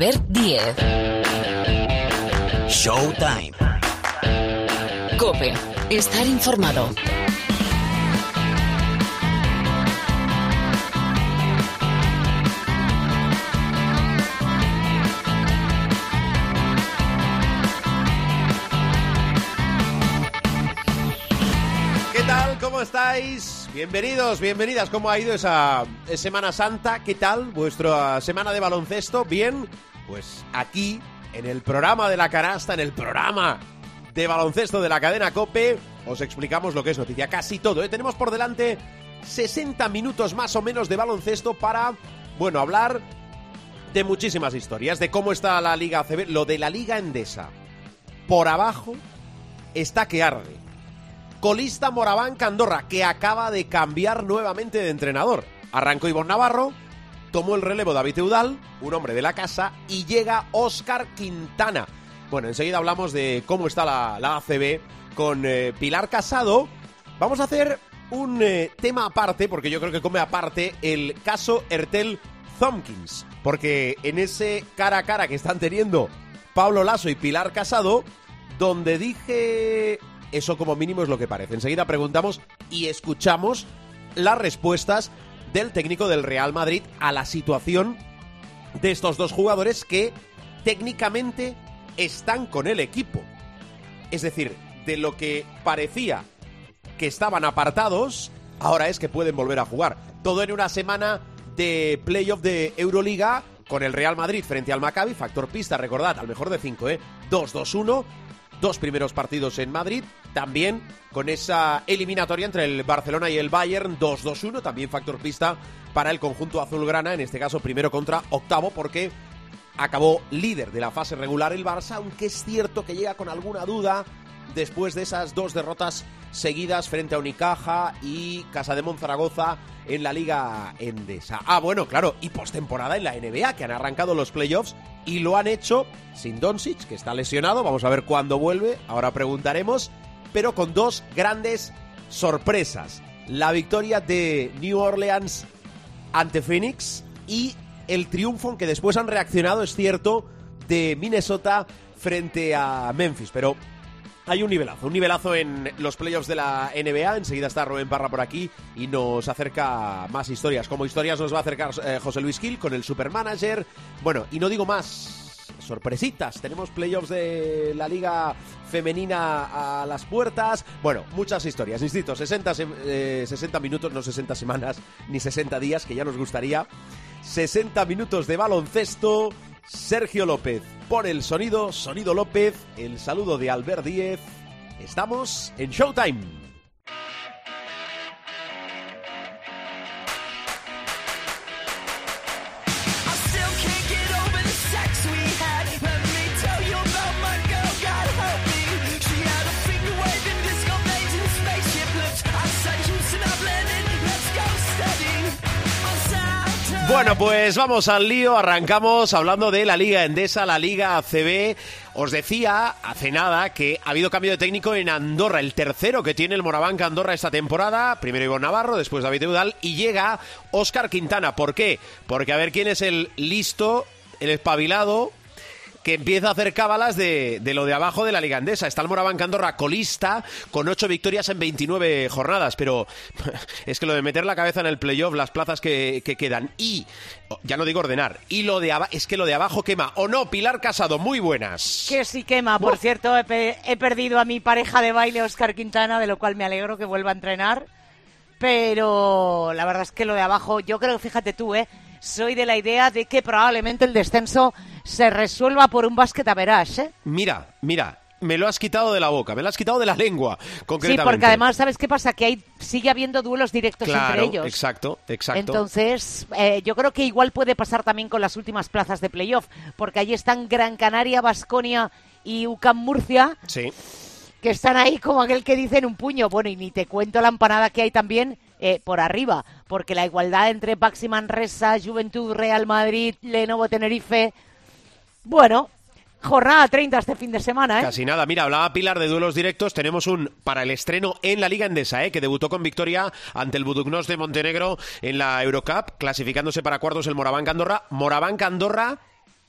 Albert Diez. Showtime. Cope. Estar informado. ¿Qué tal? ¿Cómo estáis? Bienvenidos, bienvenidas. ¿Cómo ha ido esa Semana Santa? ¿Qué tal? ¿Vuestra semana de baloncesto? ¿Bien? Pues aquí, en el programa de la canasta, en el programa de baloncesto de la cadena Cope, os explicamos lo que es noticia. Casi todo, ¿eh? Tenemos por delante 60 minutos más o menos de baloncesto para, bueno, hablar de muchísimas historias, de cómo está la Liga lo de la Liga Endesa. Por abajo está que arde. Colista Moraván Candorra, que acaba de cambiar nuevamente de entrenador. Arrancó Ivonne Navarro, tomó el relevo David Eudal, un hombre de la casa, y llega Óscar Quintana. Bueno, enseguida hablamos de cómo está la, la ACB con eh, Pilar Casado. Vamos a hacer un eh, tema aparte, porque yo creo que come aparte el caso Ertel Thompkins. Porque en ese cara a cara que están teniendo Pablo Lasso y Pilar Casado, donde dije eso como mínimo es lo que parece. Enseguida preguntamos y escuchamos las respuestas del técnico del Real Madrid a la situación de estos dos jugadores que técnicamente están con el equipo. Es decir, de lo que parecía que estaban apartados, ahora es que pueden volver a jugar. Todo en una semana de playoff de Euroliga con el Real Madrid frente al Maccabi, factor pista, recordad, al mejor de 5, ¿eh? 2-2-1, dos primeros partidos en Madrid, también con esa eliminatoria entre el Barcelona y el Bayern 2-2-1, también factor pista para el conjunto azulgrana, en este caso primero contra octavo, porque acabó líder de la fase regular el Barça, aunque es cierto que llega con alguna duda después de esas dos derrotas seguidas frente a Unicaja y Casa de Monzaragoza en la Liga Endesa. Ah, bueno, claro, y postemporada en la NBA, que han arrancado los playoffs y lo han hecho sin Doncic, que está lesionado, vamos a ver cuándo vuelve, ahora preguntaremos, pero con dos grandes sorpresas. La victoria de New Orleans ante Phoenix y el triunfo, que después han reaccionado, es cierto, de Minnesota frente a Memphis, pero hay un nivelazo, un nivelazo en los playoffs de la NBA. Enseguida está Rubén Parra por aquí y nos acerca más historias. Como historias nos va a acercar eh, José Luis Gil con el Supermanager. Bueno, y no digo más, sorpresitas. Tenemos playoffs de la Liga Femenina a las puertas. Bueno, muchas historias. Insisto, 60, eh, 60 minutos, no 60 semanas ni 60 días, que ya nos gustaría. 60 minutos de baloncesto. Sergio López pone el sonido, Sonido López, el saludo de Albert Díez. Estamos en Showtime. Bueno, pues vamos al lío, arrancamos hablando de la Liga Endesa, la Liga ACB. Os decía hace nada que ha habido cambio de técnico en Andorra, el tercero que tiene el Morabanca Andorra esta temporada. Primero Ivonne Navarro, después David Eudal y llega Óscar Quintana. ¿Por qué? Porque a ver quién es el listo, el espabilado, que empieza a hacer cábalas de, de, lo de abajo de la Liga Andesa. Está el Morabanca Andorra colista con ocho victorias en 29 jornadas, pero es que lo de meter la cabeza en el playoff, las plazas que, que quedan y, ya no digo ordenar, y lo de es que lo de abajo quema. ¿O no, Pilar Casado? Muy buenas. Que sí quema. Por Uf. cierto, he, pe he perdido a mi pareja de baile, Oscar Quintana, de lo cual me alegro que vuelva a entrenar. Pero la verdad es que lo de abajo, yo creo que fíjate tú, ¿eh? Soy de la idea de que probablemente el descenso se resuelva por un básquet a verás, ¿eh? Mira, mira, me lo has quitado de la boca, me lo has quitado de la lengua, concretamente. Sí, porque además, ¿sabes qué pasa? Que hay, sigue habiendo duelos directos claro, entre ellos. exacto, exacto. Entonces, eh, yo creo que igual puede pasar también con las últimas plazas de playoff, porque ahí están Gran Canaria, Basconia y UCAM Murcia. Sí. Que están ahí como aquel que dice en un puño. Bueno, y ni te cuento la empanada que hay también eh, por arriba, porque la igualdad entre Baxi Manresa, Juventud, Real Madrid, Lenovo, Tenerife. Bueno, jornada 30 este fin de semana, ¿eh? Casi nada. Mira, hablaba Pilar de duelos directos. Tenemos un para el estreno en la Liga Endesa, ¿eh? que debutó con victoria ante el Buduknos de Montenegro en la Eurocup, clasificándose para cuartos el Morabanca Andorra. Morabanca Andorra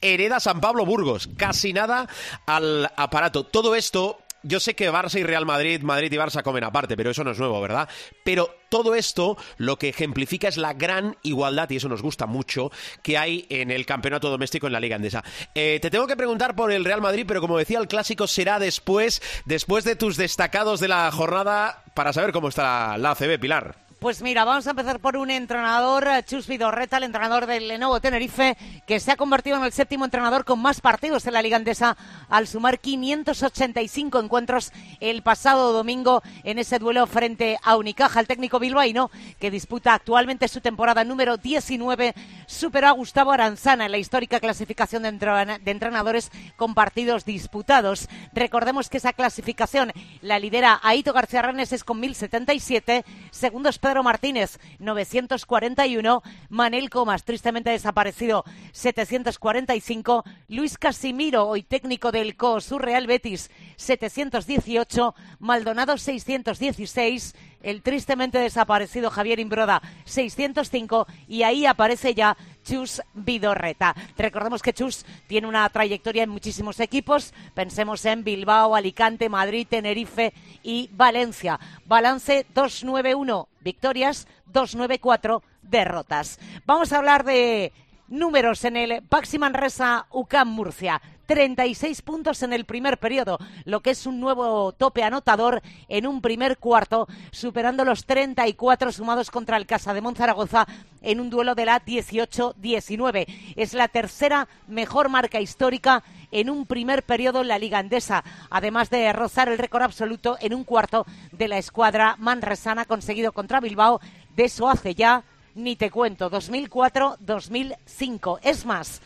hereda San Pablo Burgos. Casi nada al aparato. Todo esto yo sé que Barça y Real Madrid, Madrid y Barça comen aparte, pero eso no es nuevo, ¿verdad? Pero todo esto lo que ejemplifica es la gran igualdad, y eso nos gusta mucho, que hay en el campeonato doméstico en la Liga Andesa. Eh, te tengo que preguntar por el Real Madrid, pero como decía, el clásico será después, después de tus destacados de la jornada, para saber cómo está la ACB, Pilar. Pues mira, vamos a empezar por un entrenador, eh, Chus Vidorreta, el entrenador del Lenovo Tenerife, que se ha convertido en el séptimo entrenador con más partidos en la Liga Andesa al sumar 585 encuentros el pasado domingo en ese duelo frente a Unicaja. El técnico bilbaíno, que disputa actualmente su temporada número 19, superó a Gustavo Aranzana en la histórica clasificación de, entrenadores con partidos disputados. Recordemos que esa clasificación la lidera Aito García Reneses con 1077, segundos Pedro Martínez, 941. Manel Comas, tristemente desaparecido, 745. Luis Casimiro, hoy técnico del COS Real Betis, 718. Maldonado, 616 el tristemente desaparecido Javier Imbroda, 605, y ahí aparece ya Chus Vidorreta. Recordemos que Chus tiene una trayectoria en muchísimos equipos, pensemos en Bilbao, Alicante, Madrid, Tenerife y Valencia. Balance 291 victorias, 294 derrotas. Vamos a hablar de números en el Baxi Manresa UCAM Murcia. 36 puntos en el primer periodo, lo que es un nuevo tope anotador en un primer cuarto, superando los 34 sumados contra el Casa de Monzaragoza en un duelo de la 18-19. Es la tercera mejor marca histórica en un primer periodo en la Liga Andesa, además de rozar el récord absoluto en un cuarto de la escuadra manresana conseguido contra Bilbao. De eso hace ya ni te cuento, 2004-2005. Es más,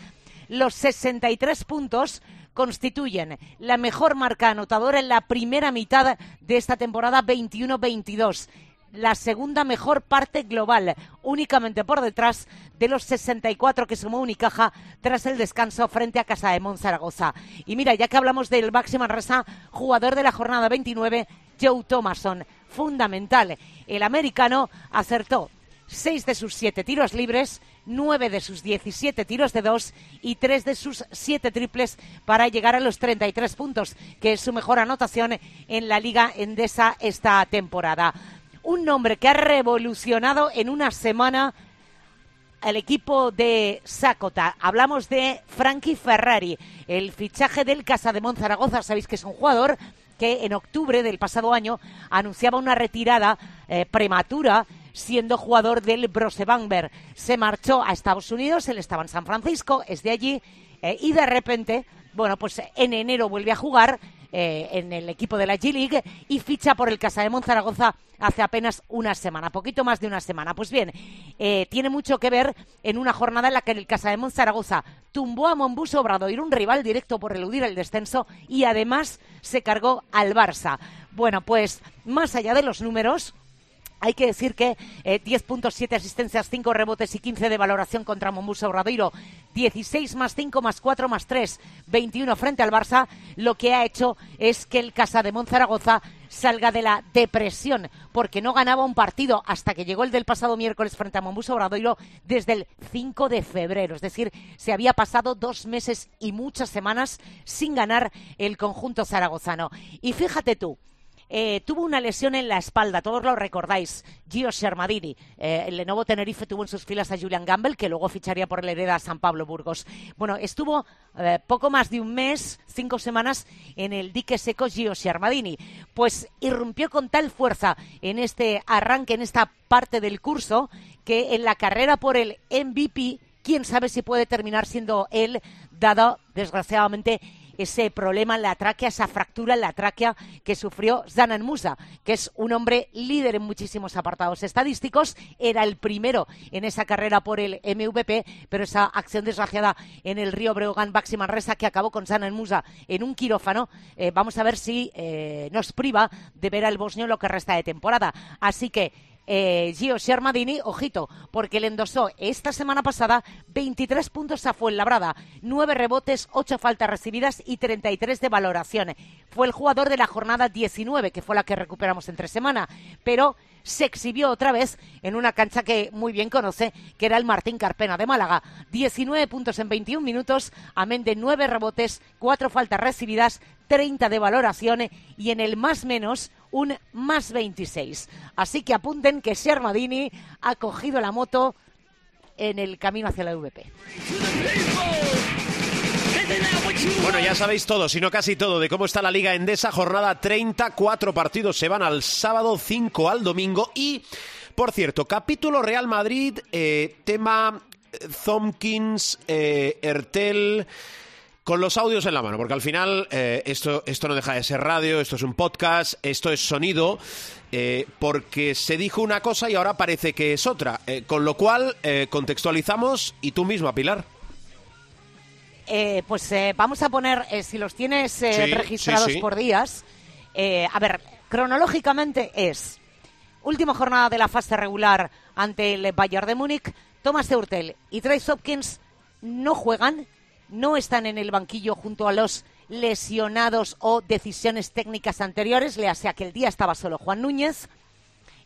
los 63 puntos constituyen la mejor marca anotadora en la primera mitad de esta temporada 21-22 la segunda mejor parte global, únicamente por detrás de los 64 que sumó Unicaja tras el descanso frente a Casa de Monzaragoza. Y mira, ya que hablamos del máximo Resa, jugador de la jornada 29, Joe Thomason, fundamental. El americano acertó seis de sus siete tiros libres, nueve de sus 17 tiros de dos y tres de sus siete triples para llegar a los 33 puntos, que es su mejor anotación en la Liga Endesa esta temporada. Un nombre que ha revolucionado en una semana al equipo de Sakota. Hablamos de Frankie Ferrari, el fichaje del Casa de Monzaragoza. Sabéis que es un jugador que en octubre del pasado año anunciaba una retirada eh, prematura siendo jugador del Brosebamber. Se marchó a Estados Unidos, él estaba en San Francisco, es de allí, eh, y de repente, bueno, pues en enero vuelve a jugar eh, en el equipo de la G-League y ficha por el Casa de Monzaragoza hace apenas una semana, poquito más de una semana. Pues bien, eh, tiene mucho que ver en una jornada en la que el Casa de Monzaragoza tumbó a Monbus Obradoir, un rival directo por eludir el descenso, y además se cargó al Barça. Bueno, pues más allá de los números, hay que decir que eh, 10 puntos, 7 asistencias, 5 rebotes y 15 de valoración contra Mombuso Obradoiro. 16 más 5 más 4 más 3, 21 frente al Barça. Lo que ha hecho es que el Casa de Monzaragoza salga de la depresión porque no ganaba un partido hasta que llegó el del pasado miércoles frente a Mombuso Obradoiro desde el 5 de febrero. Es decir, se había pasado dos meses y muchas semanas sin ganar el conjunto zaragozano. Y fíjate tú, eh, tuvo una lesión en la espalda, todos lo recordáis, Gio Shermadini. Eh, el Lenovo Tenerife tuvo en sus filas a Julian Gamble, que luego ficharía por el Hereda San Pablo Burgos. Bueno, estuvo eh, poco más de un mes, cinco semanas, en el dique seco Gio Shermadini. Pues irrumpió con tal fuerza en este arranque, en esta parte del curso, que en la carrera por el MVP, quién sabe si puede terminar siendo él, dado, desgraciadamente, ese problema en la tráquea, esa fractura en la tráquea que sufrió Zanan Musa, que es un hombre líder en muchísimos apartados estadísticos. Era el primero en esa carrera por el MVP, pero esa acción desgraciada en el río Breogán Baxi Manresa que acabó con Zanan Musa en un quirófano, eh, vamos a ver si eh, nos priva de ver al bosnio lo que resta de temporada. Así que eh, Gio Shermadini, ojito, porque le endosó esta semana pasada 23 puntos a Fuenlabrada, 9 rebotes, 8 faltas recibidas y 33 de valoración. Fue el jugador de la jornada 19, que fue la que recuperamos entre semana, pero se exhibió otra vez en una cancha que muy bien conoce, que era el Martín Carpena de Málaga. 19 puntos en 21 minutos, amén de 9 rebotes, 4 faltas recibidas, 30 de valoración y en el más menos un más 26. Así que apunten que Shermadini ha cogido la moto en el camino hacia la VP. Bueno, ya sabéis todo, si no casi todo, de cómo está la Liga Endesa. Jornada 30, cuatro partidos se van al sábado, 5 al domingo. Y, por cierto, capítulo Real Madrid, eh, tema eh, Thompkins, eh, Ertel con los audios en la mano, porque al final eh, esto, esto no deja de ser radio, esto es un podcast, esto es sonido, eh, porque se dijo una cosa y ahora parece que es otra. Eh, con lo cual, eh, contextualizamos y tú misma, Pilar. Pues vamos a poner, si los tienes Sí, registrados sí, sí. por días, a ver, cronológicamente es última jornada de la fase regular ante el Bayern de Múnich, Thomas Eurtel y Trace Hopkins no juegan, no están en el banquillo junto a los lesionados o decisiones técnicas anteriores, le hace que el día estaba solo Juan Núñez.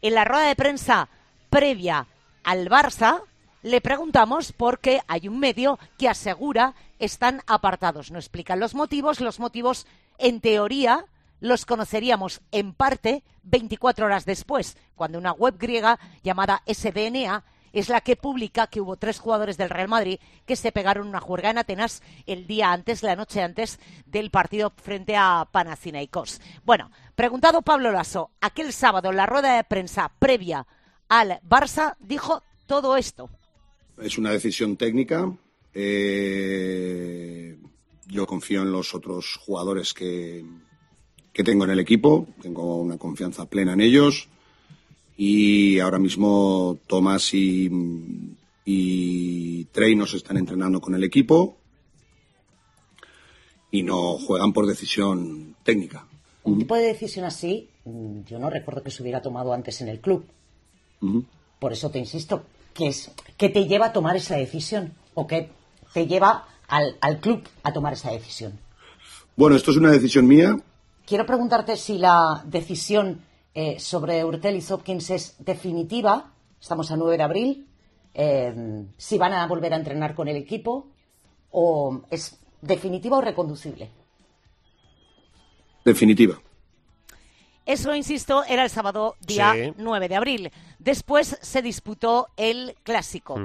En la rueda de prensa previa al Barça, le preguntamos por qué hay un medio que asegura están apartados. No explican los motivos. Los motivos, en teoría, los conoceríamos en parte 24 horas después, cuando una web griega llamada SDNA es la que publica que hubo tres jugadores del Real Madrid que se pegaron una juerga en Atenas el día antes, la noche antes del partido frente a Panathinaikos. Bueno, preguntado Pablo Lasso, aquel sábado en la rueda de prensa previa al Barça dijo todo esto. Es una decisión técnica. Eh, yo confío en los otros jugadores que, que tengo en el equipo. Tengo una confianza plena en ellos. Y ahora mismo Tomás y, y Trey nos están entrenando con el equipo y no juegan por decisión técnica. Un tipo de decisión así, mm, yo no recuerdo que se hubiera tomado antes en el club. Por eso te insisto, ¿qué es? ¿Qué te lleva a tomar esa decisión? ¿O qué te lleva al, al club a tomar esa decisión? Bueno, esto es una decisión mía. Quiero preguntarte si la decisión eh, sobre Urtel y Hopkins es definitiva. Estamos a 9 de abril. eh, si van a volver a entrenar con el equipo o es definitiva o reconducible. Definitiva. Eso, insisto, era el sábado día Sí. 9 de abril. Después se disputó el clásico.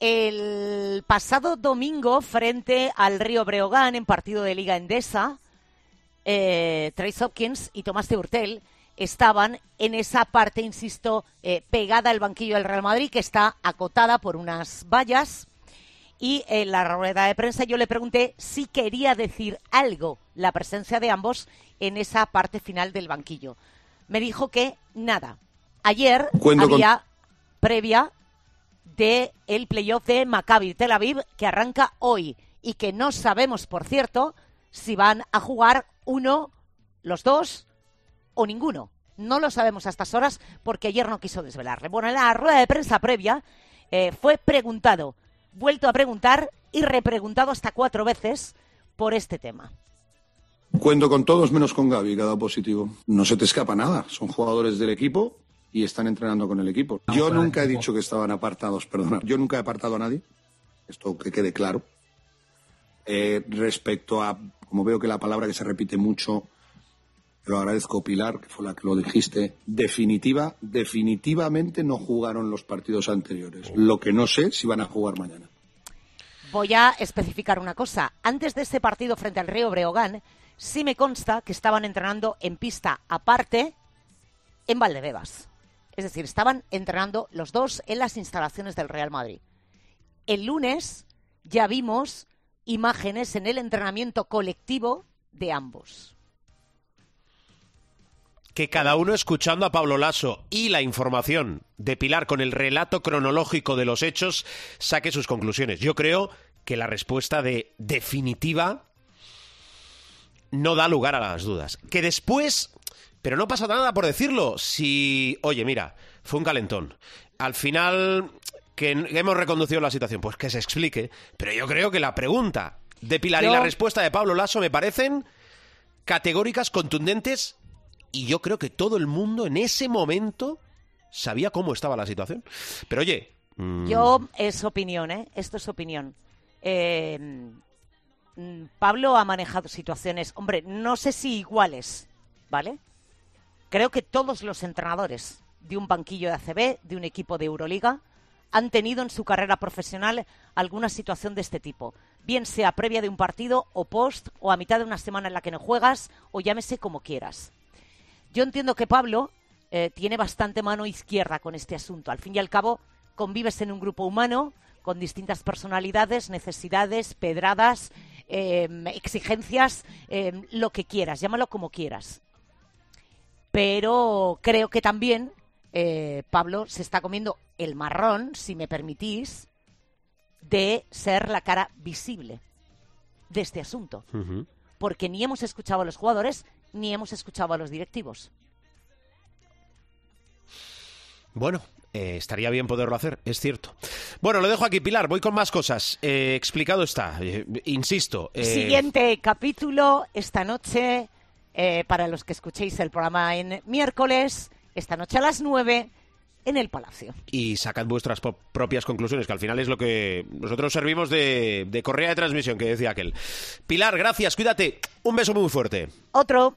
El pasado domingo, frente al Río Breogán, en partido de Liga Endesa, eh, Trace Hopkins y Tomás de Hurtel estaban en esa parte, insisto, eh, pegada al banquillo del Real Madrid, que está acotada por unas vallas. Y en la rueda de prensa yo le pregunté si quería decir algo la presencia de ambos en esa parte final del banquillo. Me dijo que nada. Ayer Cuento con- había previa de el playoff de Maccabi Tel Aviv que arranca hoy y que no sabemos, por cierto, si van a jugar uno, los dos o ninguno. No lo sabemos a estas horas porque ayer no quiso desvelarle. Bueno, en la rueda de prensa previa eh, fue preguntado, vuelto a preguntar y repreguntado hasta cuatro veces por este tema. Cuento con todos menos con Gaby, que ha dado positivo. No se te escapa nada. Son jugadores del equipo y están entrenando con el equipo. Yo nunca he dicho que estaban apartados, perdona. Yo nunca he apartado a nadie. Esto que quede claro. Eh, respecto a, como veo que la palabra que se repite mucho, lo agradezco Pilar, que fue la que lo dijiste, definitiva, definitivamente no jugaron los partidos anteriores. Lo que no sé si van a jugar mañana. Voy a especificar una cosa. Antes de ese partido frente al Río Breogán, sí me consta que estaban entrenando en pista aparte en Valdebebas. Es decir, estaban entrenando los dos en las instalaciones del Real Madrid. El lunes ya vimos imágenes en el entrenamiento colectivo de ambos. Que cada uno escuchando a Pablo Lasso y la información de Pilar con el relato cronológico de los hechos saque sus conclusiones. Yo creo que la respuesta de definitiva no da lugar a las dudas. Que después, pero no pasa nada por decirlo. Si, oye, mira, fue un calentón. Al final, que hemos reconducido la situación, pues que se explique. Pero yo creo que la pregunta de Pilar y la respuesta de Pablo Lasso me parecen categóricas, contundentes, y yo creo que todo el mundo en ese momento sabía cómo estaba la situación. Pero oye, mm, Yo, es opinión, ¿eh? Esto es opinión. Eh, Pablo ha manejado situaciones, hombre, no sé si iguales, ¿vale? Creo que todos los entrenadores de un banquillo de ACB, de un equipo de Euroliga, han tenido en su carrera profesional alguna situación de este tipo. Bien sea previa de un partido o post o a mitad de una semana en la que no juegas o llámese como quieras. Yo entiendo que Pablo eh, tiene bastante mano izquierda con este asunto. Al fin y al cabo, convives en un grupo humano con distintas personalidades, necesidades, pedradas, eh, exigencias, eh, lo que quieras, llámalo como quieras. Pero creo que también eh, Pablo se está comiendo el marrón, si me permitís, de ser la cara visible de este asunto. Porque ni hemos escuchado a los jugadores, ni hemos escuchado a los directivos. Bueno, eh, estaría bien poderlo hacer, es cierto. Bueno, lo dejo aquí, Pilar. Voy con más cosas. Eh, explicado está. Eh, insisto. Siguiente capítulo esta noche, para los que escuchéis el programa en miércoles, esta noche a las 9 en el Palacio. Y sacad vuestras propias conclusiones, que al final es lo que nosotros servimos de, de correa de transmisión, que decía aquel. Pilar, gracias, cuídate. Un beso muy fuerte. Otro.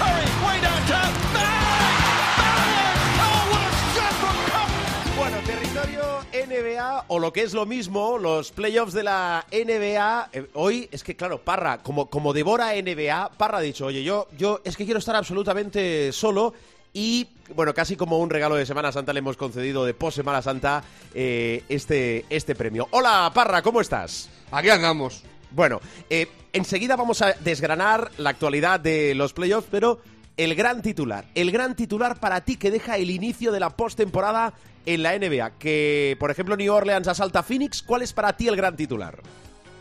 Bueno, territorio NBA, o lo que es lo mismo, los playoffs de la NBA. eh, hoy es que, claro, Parra, como, como devora NBA, Parra ha dicho, oye, yo, yo es que quiero estar absolutamente solo. Y, bueno, casi como un regalo de Semana Santa le hemos concedido de post Semana Santa eh, este, este premio. Hola, Parra, ¿cómo estás? Aquí andamos. Bueno, eh, enseguida vamos a desgranar la actualidad de los playoffs, pero el gran titular, el gran titular para ti que deja el inicio de la postemporada en la NBA, que por ejemplo New Orleans asalta a Phoenix, ¿cuál es para ti el gran titular?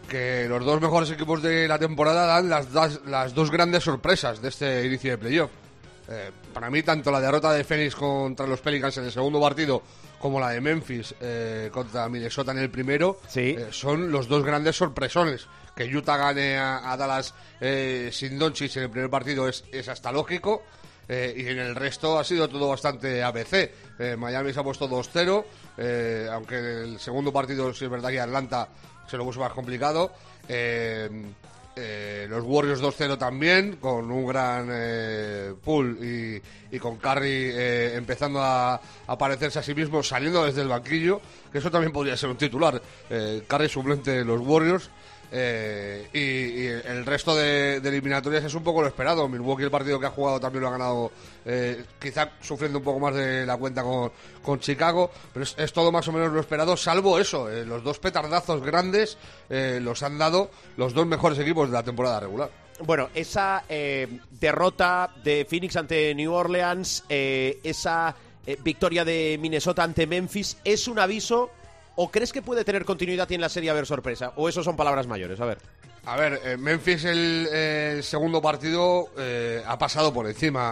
Que los dos mejores equipos de la temporada dan las, dos grandes sorpresas de este inicio de playoff. Eh, para mí, tanto la derrota de Phoenix contra los Pelicans en el segundo partido como la de Memphis eh, contra Minnesota en el primero Sí. eh, son los dos grandes sorpresones. Que Utah gane a, a Dallas eh, sin Doncic en el primer partido es, es hasta lógico. y en el resto ha sido todo bastante ABC. Miami se ha puesto 2-0, eh, aunque en el segundo partido sí es verdad que Atlanta se lo puso más complicado. Eh, eh, los Warriors 2-0 también, con un gran eh, pool y, con Curry eh, empezando a, a parecerse a sí mismo, saliendo desde el banquillo, que eso también podría ser un titular. Eh, Curry suplente de los Warriors. Eh, y, y el resto de, eliminatorias es un poco lo esperado. Milwaukee, el partido que ha jugado, también lo ha ganado, eh, quizá sufriendo un poco más de la cuenta con, con Chicago, pero es, todo más o menos lo esperado, salvo eso. eh, los dos petardazos grandes eh, los han dado los dos mejores equipos de la temporada regular. Bueno, esa derrota de Phoenix ante New Orleans, esa victoria de Minnesota ante Memphis, ¿es un aviso o crees que puede tener continuidad y en la serie haber sorpresa? ¿O eso son palabras mayores? A ver. A ver, eh, Memphis el, el segundo partido eh, ha pasado por encima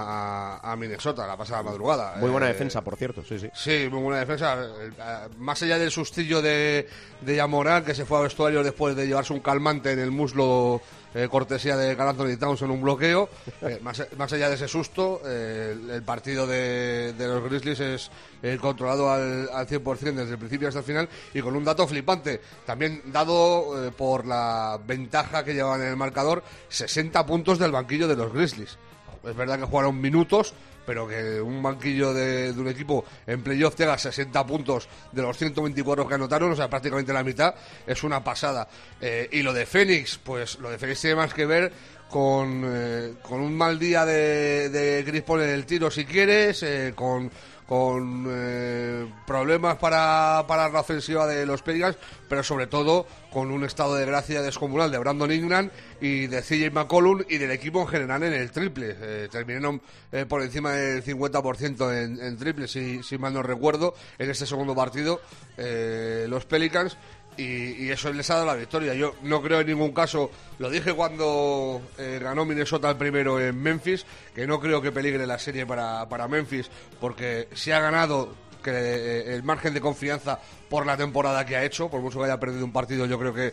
a, a Minnesota la pasada madrugada. Muy buena Eh, defensa, por cierto, sí, sí. Sí, muy buena defensa. Eh, eh, Más allá del sustillo de, de Yamoran, que se fue a vestuario después de llevarse un calmante en el muslo, eh, cortesía de Carl Anthony Towns en un bloqueo, eh, más, más allá de ese susto, eh, el, el partido de, de los Grizzlies es controlado al, al 100% desde el principio hasta el final y con un dato flipante, también dado por la ventaja que llevaban en el marcador, 60 puntos del banquillo de los Grizzlies. Es verdad que jugaron minutos, pero que un banquillo de, un equipo en playoff te haga 60 puntos de los 124 que anotaron, o sea, prácticamente la mitad, es una pasada. Eh, y lo de Fénix, pues lo de Fénix tiene más que ver con, eh, con un mal día de, de Chris en el tiro, si quieres, eh, con, con eh, problemas para, para la ofensiva de los Pelicans, pero sobre todo con un estado de gracia descomunal de Brandon Ingram y de CJ McCollum y del equipo en general en el triple. Eh, terminaron eh, por encima del 50% en, en triple, si, si mal no recuerdo, en este segundo partido los Pelicans. Y, y eso les ha dado la victoria. Yo no creo en ningún caso, lo dije cuando eh, ganó Minnesota el primero en Memphis, que no creo que peligre la serie para, para Memphis, porque se ha ganado que eh, el margen de confianza por la temporada que ha hecho, por mucho que haya perdido un partido, yo creo que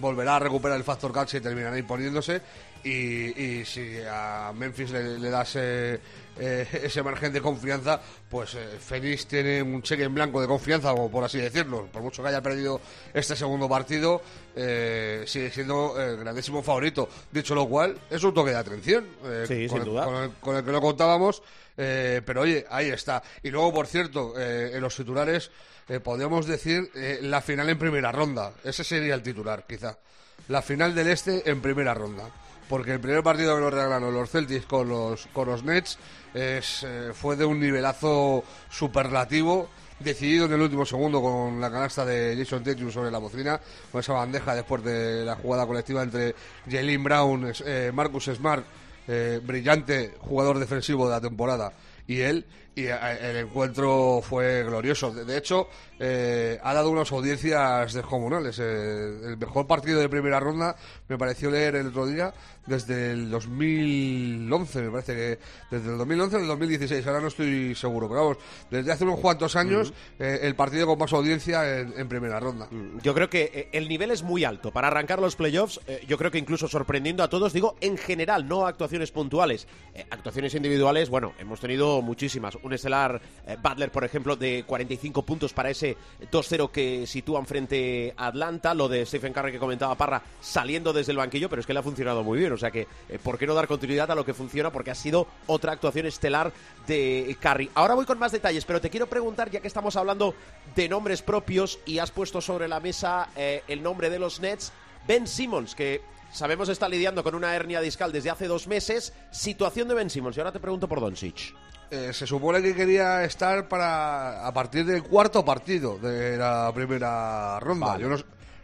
volverá a recuperar el factor cancha y terminará imponiéndose. Y, y si a Memphis le, le das eh, eh, ese margen de confianza, pues eh, Phoenix tiene un cheque en blanco de confianza, como por así decirlo. Por mucho que haya perdido este segundo partido, eh, sigue siendo el grandísimo favorito. Dicho lo cual, es un toque de atención. eh, Sí, con sin el- duda. con el- con el que no contábamos. pero oye, ahí está. Y luego, por cierto, en los titulares podríamos decir la final en primera ronda. Ese sería el titular, quizá. La final del Este en primera ronda. Porque el primer partido que nos regalaron los Celtics con los, con los Nets es, eh, fue de un nivelazo superlativo decidido en el último segundo con la canasta de Jason Tatum sobre la bocina, con esa bandeja después de la jugada colectiva entre Jalen Brown, eh, Marcus Smart, eh, brillante jugador defensivo de la temporada, y él, y eh, el encuentro fue glorioso. De, hecho, eh, ha dado unas audiencias descomunales. Eh, el mejor partido de primera ronda me pareció leer el otro día desde el 2011, me parece que desde el 2011 al 2016, ahora no estoy seguro, pero vamos, desde hace unos cuantos años eh, el partido con más audiencia en, en primera ronda. Yo creo que el nivel es muy alto para arrancar los playoffs. yo creo que incluso sorprendiendo a todos, digo en general, no actuaciones puntuales. Actuaciones individuales, bueno, hemos tenido muchísimas. Un estelar eh, Butler, por ejemplo, de 45 puntos para ese 2-0 que sitúan frente a Atlanta. Lo de Stephen Curry que comentaba Parra saliendo desde el banquillo, pero es que le ha funcionado muy bien. O sea que, eh, ¿por qué no dar continuidad a lo que funciona? Porque ha sido otra actuación estelar de Curry. Ahora voy con más detalles, pero te quiero preguntar, ya que estamos hablando de nombres propios y has puesto sobre la mesa eh, el nombre de los Nets, Ben Simmons, que sabemos está lidiando con una hernia discal desde hace dos meses. Situación de Ben Simmons. Y ahora te pregunto por Doncic. Eh, se supone que quería estar para a partir del cuarto partido de la primera ronda. Vale. Yo no,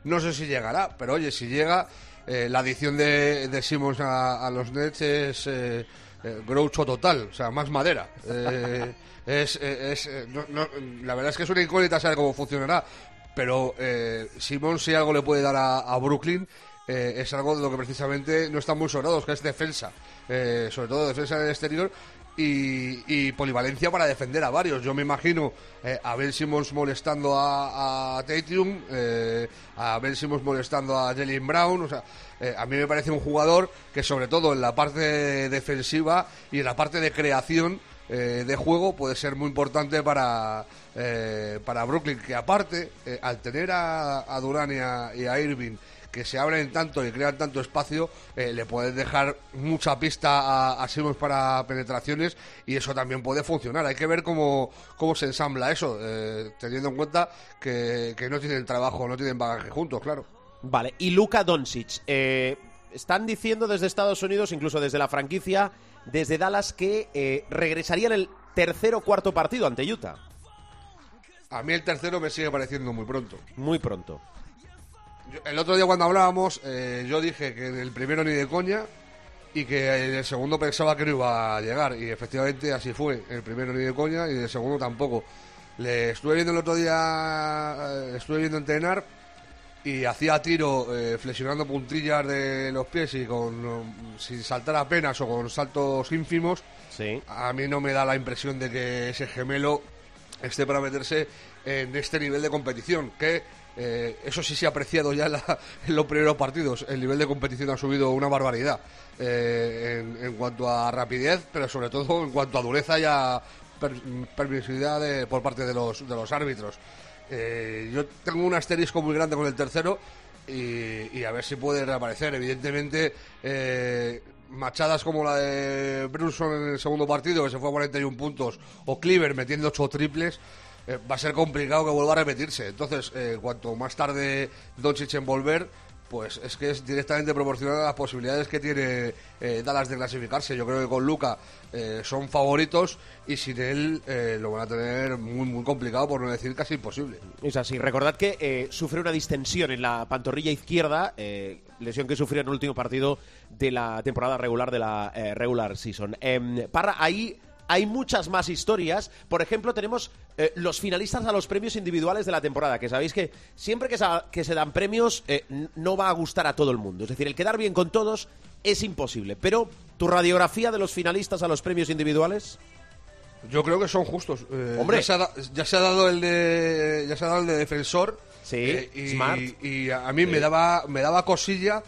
no sé si llegará, pero oye, si llega, eh, la adición de, de Simmons a, a los Nets es eh, eh, groucho total, o sea, más madera. Es, eh, es, no- no- la verdad es que es una incógnita saber cómo funcionará, pero Simmons si algo le puede dar a, a Brooklyn eh, es algo de lo que precisamente no están muy sobrados, que es defensa, eh, sobre todo defensa en el exterior y, polivalencia para defender a varios. Yo me imagino eh, a Ben Simmons molestando a, a Tatum, eh, a Ben Simmons molestando a Jalen Brown, o sea, a mí me parece un jugador que sobre todo en la parte defensiva y en la parte de creación de juego puede ser muy importante para, para Brooklyn, que aparte, al tener a, a y a, y a Irving que se abren tanto y crean tanto espacio, eh, le puedes dejar mucha pista a, a Simmons para penetraciones y eso también puede funcionar. Hay que ver cómo, cómo se ensambla eso, eh, teniendo en cuenta que, que no tienen trabajo, no tienen bagaje juntos, claro. Vale, y Luka Doncic. eh, están diciendo desde Estados Unidos, incluso desde la franquicia, desde Dallas, que eh, regresaría en el tercer o cuarto partido ante Utah. A mí el tercero me sigue pareciendo muy pronto. Muy pronto. Yo- el otro día cuando hablábamos, eh, yo dije que en el primero ni de coña y que en el segundo pensaba que no iba a llegar. Y efectivamente así fue. El primero ni de coña y el segundo tampoco. Le estuve viendo el otro día, eh, estuve viendo entrenar y hacía tiro eh, flexionando puntillas de los pies y con sin saltar apenas o con saltos ínfimos. Sí. A mí no me da la impresión de que ese gemelo esté para meterse en este nivel de competición, que eh, eso sí se ha apreciado ya en, la- en los primeros partidos. El nivel de competición ha subido una barbaridad eh, en, cuanto a rapidez, pero sobre todo en cuanto a dureza y a per- permisividad de- por parte de los, de los árbitros. Eh, yo tengo un asterisco muy grande con el tercero y, y a ver si puede reaparecer. Evidentemente, machadas como la de Brunson en el segundo partido, que se fue a 41 puntos, o Cleaver metiendo 8 triples, eh, va a ser complicado que vuelva a repetirse. Entonces, eh, cuanto más tarde Doncic en volver, pues es que es directamente proporcional a las posibilidades que tiene eh, Dallas de clasificarse. Yo creo que con Luca eh, son favoritos y sin él eh, lo van a tener muy, muy complicado, por no decir casi imposible. Es así. Recordad que eh, sufre una distensión en la pantorrilla izquierda, eh, lesión que sufrió en el último partido de la temporada regular de la regular season. Em, Parra, ahí hay muchas más historias. Por ejemplo, tenemos eh, los finalistas a los premios individuales de la temporada, que sabéis que siempre que se, que se dan premios eh, no va a gustar a todo el mundo. Es decir, el quedar bien con todos es imposible. Pero, ¿tu radiografía de los finalistas a los premios individuales? Yo creo que son justos. Eh, Hombre. Ya se, ha, da- ya se ha dado el de ya se ha dado el de defensor. Sí, eh, y, Smart. y a mí me daba me daba cosilla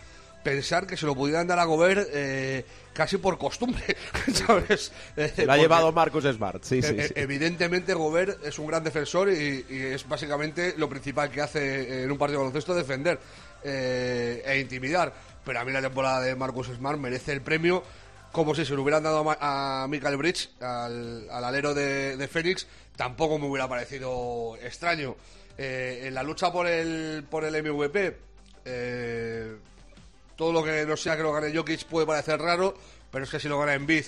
pensar que se lo pudieran dar a Gobert eh, casi por costumbre, ¿sabes? Eh, Lo ha porque, llevado Marcus Smart, sí, sí. eh, sí. Evidentemente Gobert es un gran defensor y, y es básicamente lo principal que hace en un partido de baloncesto defender eh, e intimidar. Pero a mí la temporada de Marcus Smart merece el premio como si se lo hubieran dado a, Michael Bridge, al, al alero de, de Phoenix, tampoco me hubiera parecido extraño. Eh, en la lucha por el, por el MVP, eh, todo lo que no sea que lo gane Jokic puede parecer raro, pero es que si lo gana Embiid,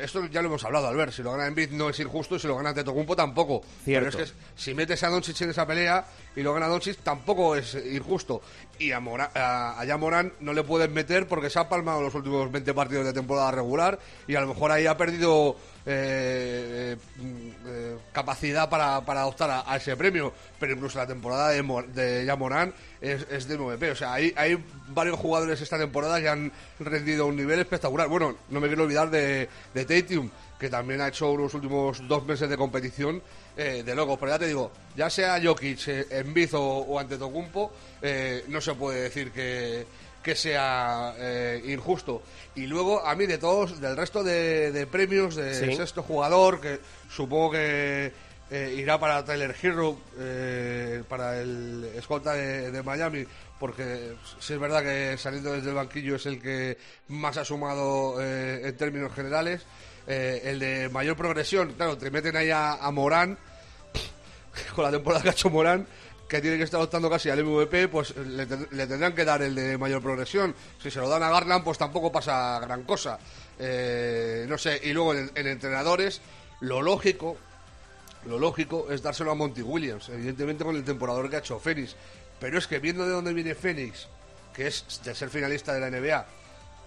esto ya lo hemos hablado, Albert, si lo gana Embiid no es injusto y si lo gana Tetocumpo tampoco. Cierto. Pero es que si metes a Doncic en esa pelea y lo gana Doncic tampoco es injusto. Y a, Mora- a, a Morán no le pueden meter porque se ha palmado los últimos 20 partidos de temporada regular y a lo mejor ahí ha perdido eh, eh, eh, capacidad para, para optar a, a ese premio. Pero incluso la temporada de, de Jan Morán es, es de MVP. O sea, hay, hay varios jugadores esta temporada que han rendido un nivel espectacular. Bueno, no me quiero olvidar de, de Tatum, que también ha hecho unos últimos dos meses de competición eh, de locos. Pero ya te digo, ya sea Jokic, eh, Embiid o, o Antetokounmpo, eh, no se puede decir que, que sea eh, injusto. Y luego, a mí, de todos, del resto de, de premios, de Sí. sexto jugador, que supongo que eh, irá para Tyler Hero, eh, para el escolta de, Miami, porque sí es verdad que saliendo desde el banquillo es el que más ha sumado eh, en términos generales. El de mayor progresión, claro, te meten ahí a, Morán, con la temporada que ha hecho Morán, que tiene que estar optando casi al MVP, pues le, le tendrán que dar el de mayor progresión. Si se lo dan a Garland, pues tampoco pasa gran cosa. No sé, y luego en entrenadores, lo lógico, lo lógico es dárselo a Monty Williams, evidentemente con el temporador que ha hecho Phoenix. Pero es que viendo de dónde viene Phoenix, que es de ser finalista de la NBA,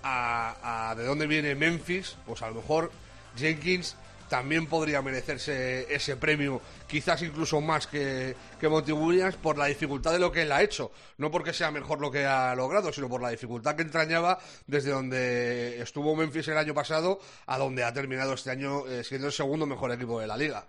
a, a de dónde viene Memphis, pues a lo mejor Jenkins también podría merecerse ese premio, quizás incluso más que, que Monty Williams, por la dificultad de lo que él ha hecho. No porque sea mejor lo que ha logrado, sino por la dificultad que entrañaba desde donde estuvo Memphis el año pasado a donde ha terminado este año eh, siendo el segundo mejor equipo de la liga.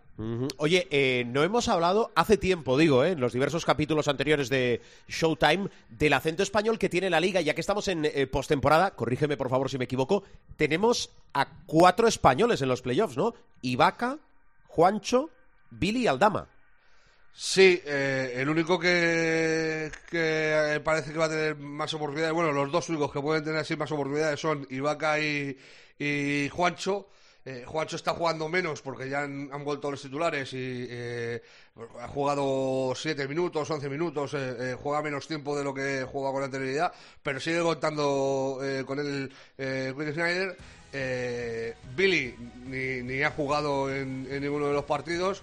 Oye, eh, no hemos hablado hace tiempo, digo, eh, en los diversos capítulos anteriores de Showtime, del acento español que tiene la liga, ya que estamos en eh, postemporada, corrígeme por favor si me equivoco, tenemos a cuatro españoles en los playoffs, ¿no? Ibaka, Juancho, Billy Aldama. Sí, eh, el único que, que eh, parece que va a tener más oportunidades, bueno, los dos únicos que pueden tener así más oportunidades son Ibaka y, Juancho. Eh, Juancho está jugando menos porque ya han, vuelto los titulares y eh, ha jugado 7 minutos, 11 minutos, eh, juega menos tiempo de lo que jugaba con anterioridad, pero sigue contando con eh, Quinn Snyder. Eh, Billy ni, ni ha jugado en- en ninguno de los partidos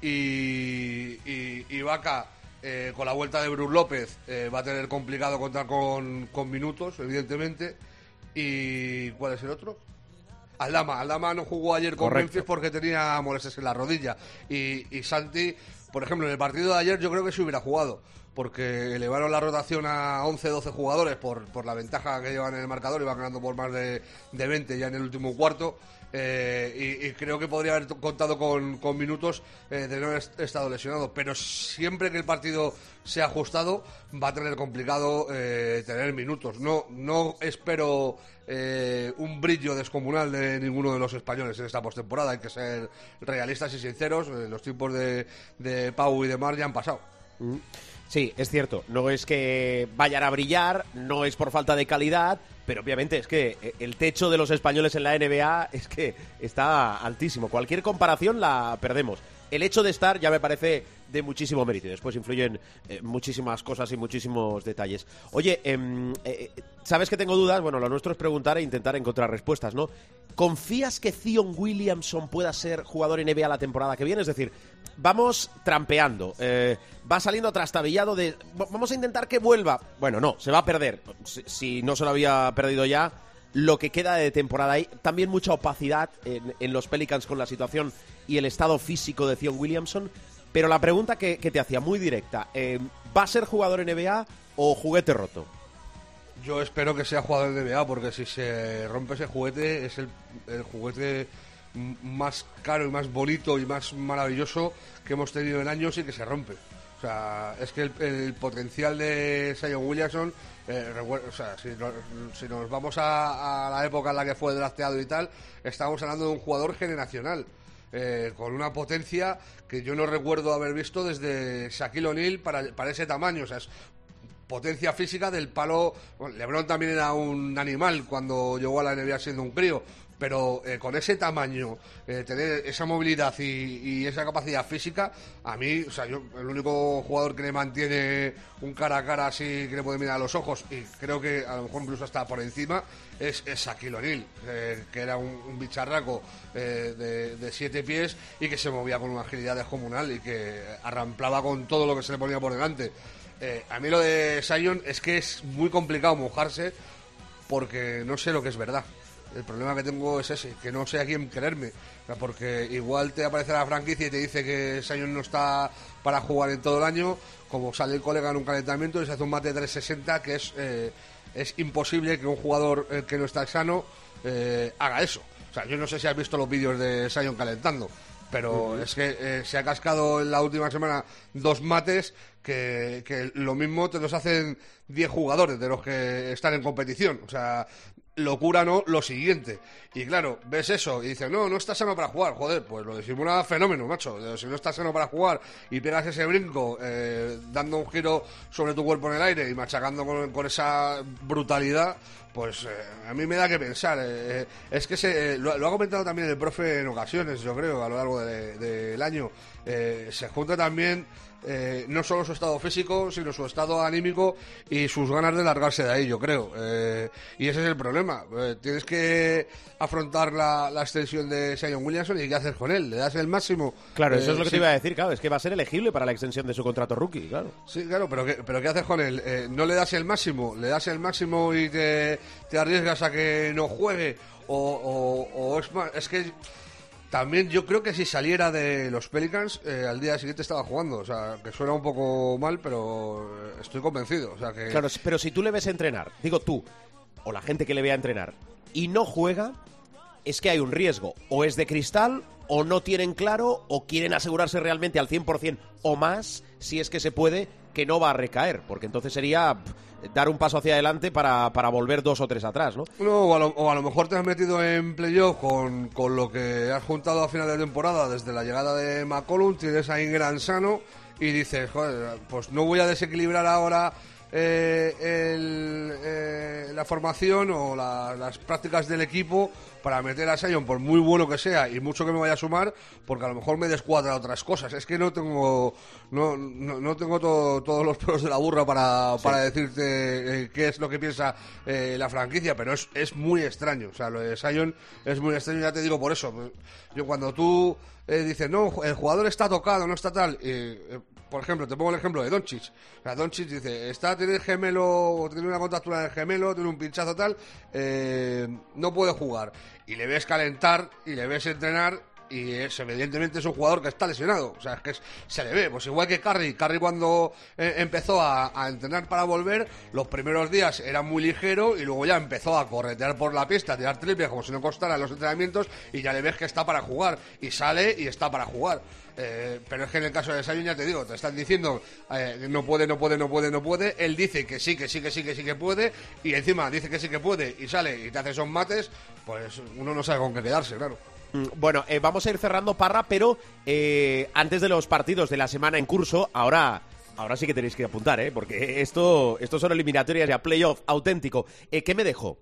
y, y, y Vaca, eh, con la vuelta de Bruce López, eh, va a tener complicado contar con, con minutos, evidentemente. ¿Y cuál es el otro? Aldama. Aldama no jugó ayer con Correcto. Memphis porque tenía molestias en la rodilla. Y, y Santi, por ejemplo, en el partido de ayer yo creo que se hubiera jugado. Porque elevaron la rotación a 11-12 jugadores por, por la ventaja que llevan en el marcador. Iban ganando por más de, de 20 ya en el último cuarto. Eh, y, creo que podría haber contado con, minutos eh, de no haber estado lesionado. Pero siempre que el partido sea ajustado, va a tener complicado eh, tener minutos. No, no espero eh, un brillo descomunal de ninguno de los españoles en esta postemporada. Hay que ser realistas y sinceros. Los tiempos de, de Pau y de Mar ya han pasado. Sí, es cierto. No es que vayan a brillar, no es por falta de calidad, pero obviamente es que eh, el techo de los españoles en la NBA es que está altísimo. Cualquier comparación la perdemos. El hecho de estar ya me parece de muchísimo mérito. y Después influyen eh, muchísimas cosas y muchísimos detalles. Oye, em, eh, ¿sabes que tengo dudas? Bueno, lo nuestro es preguntar e intentar encontrar respuestas, ¿no? ¿Confías que Zion Williamson pueda ser jugador NBA la temporada que viene? Es decir, vamos trampeando. eh, va saliendo trastabillado de... Vamos a intentar que vuelva. Bueno, no, se va a perder. Si no se lo había perdido ya, lo que queda de temporada. Hay también mucha opacidad en, en los Pelicans con la situación y el estado físico de Zion Williamson. Pero la pregunta que, te hacía, muy directa, eh, ¿va a ser jugador NBA o juguete roto? Yo espero que sea jugador NBA porque si se rompe ese juguete es el, el juguete más caro y más bonito y más maravilloso que hemos tenido en años y que se rompe. O sea, es que el, potencial de Zion Williamson, eh, o sea, si nos, si nos vamos a, a la época en la que fue drafteado y tal, estamos hablando de un jugador generacional. eh, con una potencia que yo no recuerdo haber visto desde Shaquille O'Neal para, para ese tamaño. O sea, es potencia física del palo. bueno, LeBron también era un animal cuando llegó a la NBA siendo un crío, pero eh, con ese tamaño, eh, tener esa movilidad y, esa capacidad física, a mí, o sea, yo, el único jugador que le mantiene un cara a cara así que le puede mirar a los ojos, y creo que a lo mejor incluso hasta por encima, es, es Shaquille O'Neal, eh, que era un, bicharraco de, de siete pies y que se movía con una agilidad descomunal y que arramplaba con todo lo que se le ponía por delante. A mí lo de Sion es que es muy complicado mojarse porque no sé lo que es verdad. El problema que tengo es ese, que no sé a quién sea, porque igual te aparece la franquicia y te dice que Sion no está para jugar en todo el año, como sale el colega en un calentamiento y se hace un mate de 360, que es, eh, es imposible que un jugador eh, que no está sano eh, haga eso. O sea, yo no sé si has visto los vídeos de Sion calentando, pero es que se ha cascado en la última semana dos mates que, que lo mismo te los hacen 10 jugadores de los que están en competición. O sea, locura no, lo siguiente. Y claro, ves eso y dices, no, no está sano para jugar. Joder, pues lo disimula fenómeno, macho. Si no estás sano para jugar y pegas ese brinco eh, dando un giro sobre tu cuerpo en el aire y machacando con, con esa brutalidad, pues eh, a mí me da que pensar. eh, es que se, eh, lo, ha comentado también el profe en ocasiones, yo creo, a lo largo de- del año. Eh, se junta también eh, no solo su estado físico, sino su estado anímico y sus ganas de largarse de ahí, yo creo. Eh, y ese es el problema. Eh, tienes que afrontar la, la extensión de Sion Williamson y qué haces con él. ¿Le das el máximo? Claro, eso Eh, es lo que sí. te iba a decir, claro, es que va a ser elegible para la extensión de su contrato rookie, claro. Sí, claro, pero ¿qué, pero ¿qué haces con él? Eh, ¿No le das el máximo? ¿Le das el máximo y te, te arriesgas a que no juegue? O, o- o es más, es que también yo creo que si saliera de los Pelicans, eh, al día siguiente estaba jugando. O sea, que suena un poco mal, pero eh, estoy convencido. O sea, que... Claro, pero si tú le ves entrenar, digo tú, o la gente que le vea entrenar, y no juega, es que hay un riesgo. O es de cristal, o no tienen claro, o quieren asegurarse realmente al 100% o más, si es que se puede, que no va a recaer. Porque entonces sería dar un paso hacia adelante para, para volver dos o tres atrás, ¿no? No, o a, lo, a lo mejor te has metido en playoff con, con lo que has juntado a final de temporada desde la llegada de McCollum, tienes a Ingram sano y dices, pues no voy a desequilibrar ahora eh, el, eh, la formación o la- las prácticas del equipo para meter a Sion, por muy bueno que sea y mucho que me vaya a sumar, porque a lo mejor me descuadra otras cosas. Es que no tengo no, no, no tengo to- todos los pelos de la burra para, para decirte eh, qué es lo que piensa eh, la franquicia, pero es, es muy extraño. O sea, lo de Sion es muy extraño, ya te digo por eso. Yo cuando tú eh, dices, no, el jugador está tocado, no está tal. Por ejemplo, te pongo el ejemplo de Doncic. O sea, Doncic dice, está, tiene el gemelo, tiene una contractura del gemelo, tiene un pinchazo tal, eh, no puede jugar. Y le ves calentar y le ves entrenar y es evidentemente es un jugador que está lesionado. O sea, es que se le ve. Pues igual que Carry. Carry cuando eh, empezó a, entrenar para volver, los primeros días era muy ligero y luego ya empezó a corretear por la pista, a tirar triples como si no costara los entrenamientos y ya le ves que está para jugar. Y sale y está para jugar. Eh, pero es que en el caso de Sion ya te digo, te están diciendo eh, no puede, no puede, no puede, no puede. Él dice que sí, que sí, que sí, que sí que puede. Y encima dice que sí que puede y sale y te hace esos mates. Pues uno no sabe con qué quedarse, claro. Mm, Bueno, eh, vamos a ir cerrando Parra, pero eh, antes de los partidos de la semana en curso, ahora, ahora sí que tenéis que apuntar, ¿eh? Porque esto, esto son eliminatorias ya, playoff auténtico. Eh, ¿Qué me dejo?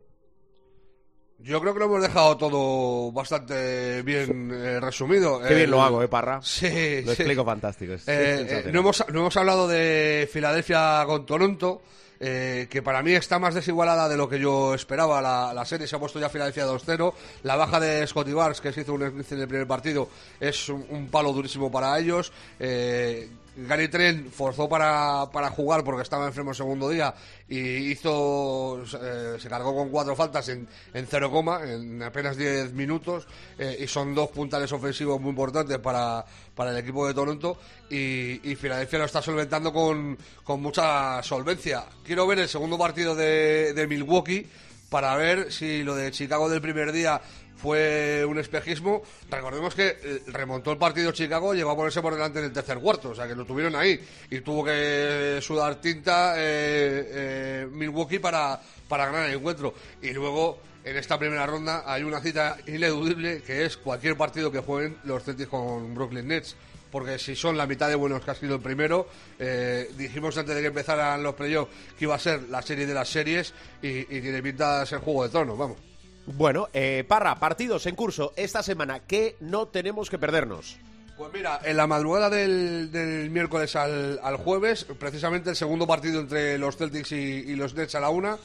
Yo creo que lo hemos dejado todo bastante bien eh, resumido. Qué bien lo hago, ¿eh, Parra? Sí, Lo sí. explico fantástico. es- es sensacional. no, hemos, no hemos hablado de Filadelfia con Toronto, eh, que para mí está más desigualada de lo que yo esperaba. La, la serie se ha puesto ya Filadelfia 2-0. La baja de Scotty Barnes, que se hizo un en el primer partido, es un, un palo durísimo para ellos. Eh, Gary Trent forzó para, para jugar porque estaba enfermo el segundo día y hizo eh, se cargó con cuatro faltas en, en cero coma en apenas 10 minutos eh, y son dos puntales ofensivos muy importantes para, para el equipo de Toronto y, y Filadelfia lo está solventando con, con mucha solvencia. Quiero ver el segundo partido de, de Milwaukee para ver si lo de Chicago del primer día fue un espejismo. Recordemos que eh, remontó el partido Chicago, llegó a ponerse por delante en el tercer cuarto, o sea que lo tuvieron ahí y tuvo que sudar tinta eh, eh, Milwaukee para, para ganar el encuentro. Y luego en esta primera ronda hay una cita ineludible que es cualquier partido que jueguen los Celtics con Brooklyn Nets. Porque si son la mitad de buenos que ha sido el primero, eh, dijimos antes de que empezaran los playoffs que iba a ser la serie de las series y, y tiene pinta de ser juego de tronos, vamos. Bueno, eh, Parra, partidos en curso esta semana que no tenemos que perdernos. Pues mira, en la madrugada del, miércoles al, al jueves, precisamente el segundo partido entre los Celtics y, y los Nets a la una.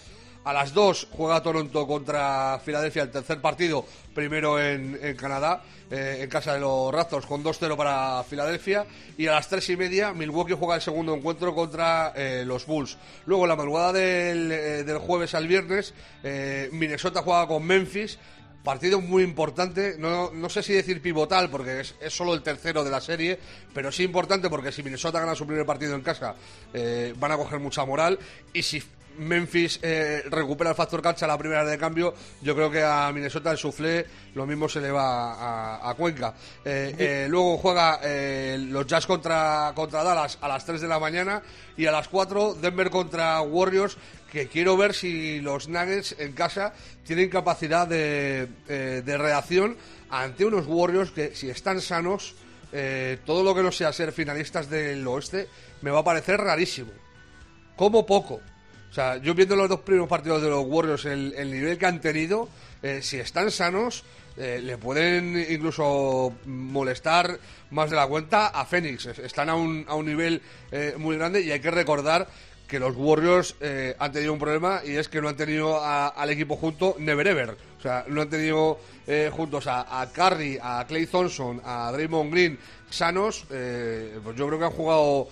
A las dos juega Toronto contra Filadelfia, el tercer partido, primero en, en Canadá, eh, en casa de los Raptors, con 2-0 para Filadelfia. Y a las tres y media, Milwaukee juega el segundo encuentro contra eh, los Bulls. Luego, la madrugada del, eh, del jueves al viernes, Minnesota juega con Memphis. Partido muy importante, no, no sé si decir pivotal, porque es, es solo el tercero de la serie, pero sí importante porque si Minnesota gana su primer partido en casa, van a coger mucha moral. Y si Memphis eh, recupera el factor cancha a la primera de cambio, yo creo que a Minnesota el suflé lo mismo se le va a, a Cuenca. Eh, eh, luego juega los Jazz contra, contra Dallas a las 3 de la mañana y a las 4 Denver contra Warriors que quiero ver si los Nuggets en casa tienen capacidad de, de reacción ante unos Warriors que si están sanos, todo lo que no sea ser finalistas del oeste me va a parecer rarísimo. Como poco. O sea, yo viendo los dos primeros partidos de los Warriors, el, el nivel que han tenido, eh, si están sanos, eh, le pueden incluso molestar más de la cuenta a. Es- Están a un, a un nivel eh, muy grande y hay que recordar que los Warriors eh, han tenido un problema y es que no han tenido a- al equipo junto Never Ever. O sea, no han tenido juntos a, a Curry, a Clay Thompson, a Draymond Green sanos. pues yo creo que han jugado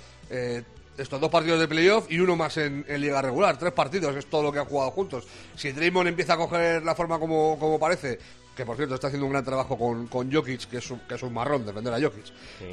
estos dos partidos de playoff y uno más en, en liga regular. Tres partidos es todo lo que han jugado juntos. Si Draymond empieza a coger la forma como, como parece, que por cierto está haciendo un gran trabajo con, con Jokic, que es un, que es un marrón defender a Jokic,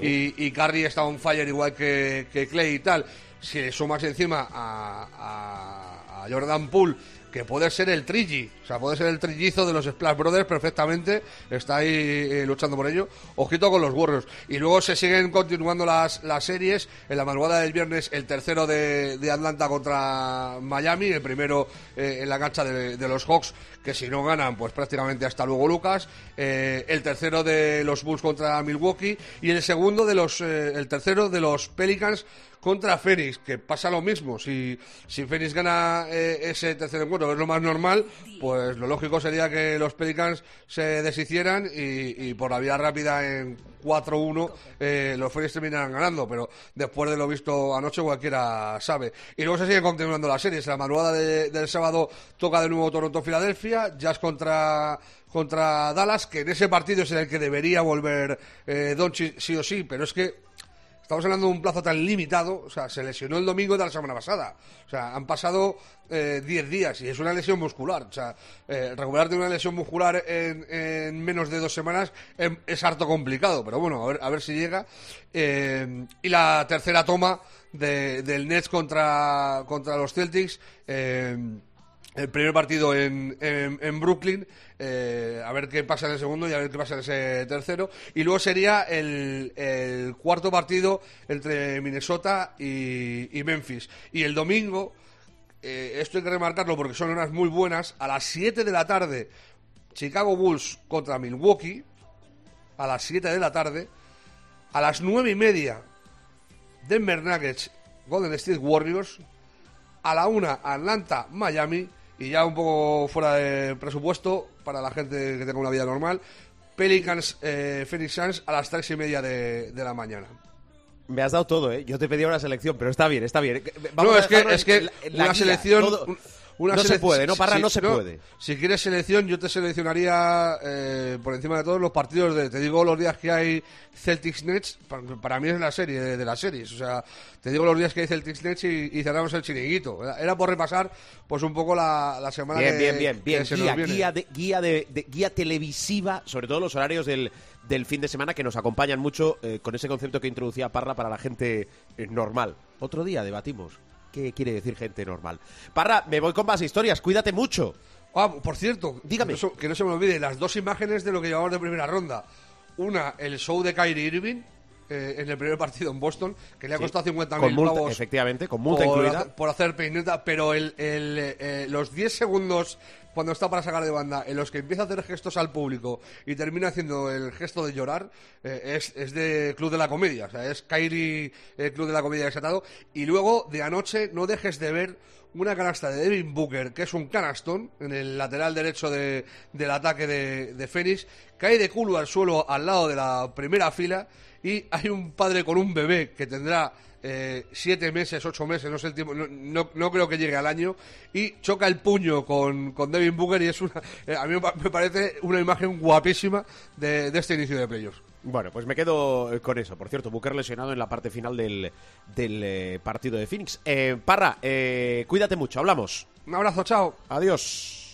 y, y Curry está on fire igual que, que Clay y tal, si le sumas encima a, a- a Jordan Poole, que puede ser el trilli, o sea, puede ser el trillizo de los Splash Brothers perfectamente, está ahí eh, luchando por ello. Ojito con los Warriors. Y luego se siguen continuando las, las series. En la madrugada del viernes, el tercero de, Atlanta contra Miami, el primero eh, en la cancha de, los Hawks, que si no ganan, pues prácticamente hasta luego Lucas. Eh, el tercero de los Bulls contra Milwaukee y el segundo de los, el tercero de los Pelicans contra Phoenix, que pasa lo mismo. Si, si Phoenix gana eh, ese tercer encuentro, que es lo más normal, pues lo lógico sería que los Pelicans se deshicieran y, y por la vía rápida en 4-1 eh, los Phoenix terminaran ganando. Pero después de lo visto anoche, cualquiera sabe. Y luego se siguen continuando las series. La madrugada de- del sábado toca de nuevo Toronto-Filadelfia, Jazz contra contra Dallas, que en ese partido es en el que debería volver eh, Doncic sí o sí, pero es que Estamos hablando de un plazo tan limitado, o sea, se lesionó el domingo de la semana pasada. O sea, han pasado eh, 10 días y es una lesión muscular. O sea, eh, recuperarte una lesión muscular en, en menos de dos semanas em- es harto complicado, pero bueno, a ver, a ver si llega. Eh, y la tercera toma de- del Nets contra, contra los Celtics. eh, el primer partido en, en, Brooklyn, eh, a ver qué pasa en el segundo y a ver qué pasa en ese tercero. Y luego sería el, el cuarto partido entre Minnesota y, y Memphis. Y el domingo, eh, esto hay que remarcarlo porque son horas muy buenas, a las 7 de la tarde, Chicago Bulls contra Milwaukee, a las 7 de la tarde, a las 9 y media, Denver Nuggets, Golden State Warriors, a la una Atlanta, Miami y ya un poco fuera de presupuesto para la gente que tenga una vida normal. Pelicans eh, Phoenix Suns a las tres y media de, de la mañana. Me has dado todo, ¿eh? Yo te pedía una selección, pero está bien, está bien. Vamos no, a es que, es que la- en la una guía, selección. todo. un- una No se puede, no, Parra, si- no se puede. Si quieres selección, yo te seleccionaría eh, por encima de todos los partidos de. Te digo los días que hay Celtics Nets, para, para mí es la serie de, de las series. O sea, te digo los días que hay Celtics Nets y, y cerramos el chiringuito. Era, era por repasar, pues un poco la, la semana Bien, que, bien, bien, que bien. se Guía, nos viene. guía, de, guía, de, de- guía televisiva, sobre todo los horarios del, del fin de semana que nos acompañan mucho eh, con ese concepto que introducía Parra para la gente eh, normal. Otro día debatimos. ¿Qué quiere decir gente normal? Parra, me voy con más historias. Cuídate mucho. Ah, por cierto, Dígame. Que no, se- que no se me olvide, las dos imágenes de lo que llevamos de primera ronda. Una, el show de Kyrie Irving eh, en el primer partido en Boston, que le ha Sí. costado 50.000 Con multa, pavos efectivamente, con multa por incluida. hacer- por hacer peineta, pero el, el, eh, los 10 segundos cuando está para sacar de banda, en los que empieza a hacer gestos al público y termina haciendo el gesto de llorar, eh, es, es de Club de la Comedia. O sea, es Kyrie eh, Club de la Comedia desatado. Y luego, de anoche, no dejes de ver una canasta de Devin Booker, que es un canastón, en el lateral derecho de- del ataque de, de Phoenix, cae de culo al suelo al lado de la primera fila y hay un padre con un bebé que tendrá eh, siete meses, ocho meses, no sé el tiempo, no, no, creo que llegue al año, y choca el puño con, con Devin Booker y es una, eh, a mí me parece una imagen guapísima de, de este inicio de playoffs. Bueno, pues me quedo eh, con eso. Por cierto, Booker lesionado en la parte final del, del eh, partido de Phoenix. Eh, Parra, eh, cuídate mucho. Hablamos. Un abrazo, chao. Adiós.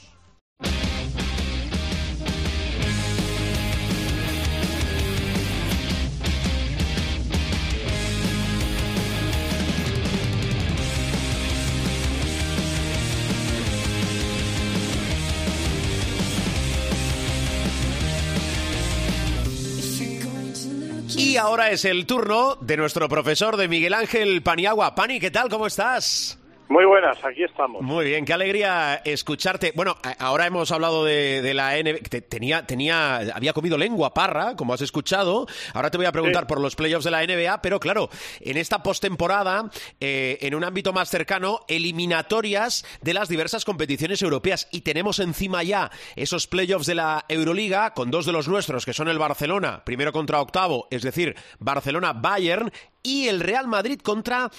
Y ahora es el turno de nuestro profesor de Miguel Ángel Paniagua. Pani, ¿qué tal? ¿Cómo estás? Muy buenas, aquí estamos. Muy bien, qué alegría escucharte. Bueno, ahora hemos hablado de, de la NBA. Te- Tenía, tenía, había comido lengua parra, como has escuchado. Ahora te voy a preguntar Sí. por los playoffs de la NBA, pero claro, en esta postemporada, eh, en un ámbito más cercano, eliminatorias de las diversas competiciones europeas. Y tenemos encima ya esos playoffs de la Euroliga, con dos de los nuestros, que son el Barcelona, primero contra octavo, es decir, Barcelona-Bayern, y el Real Madrid contra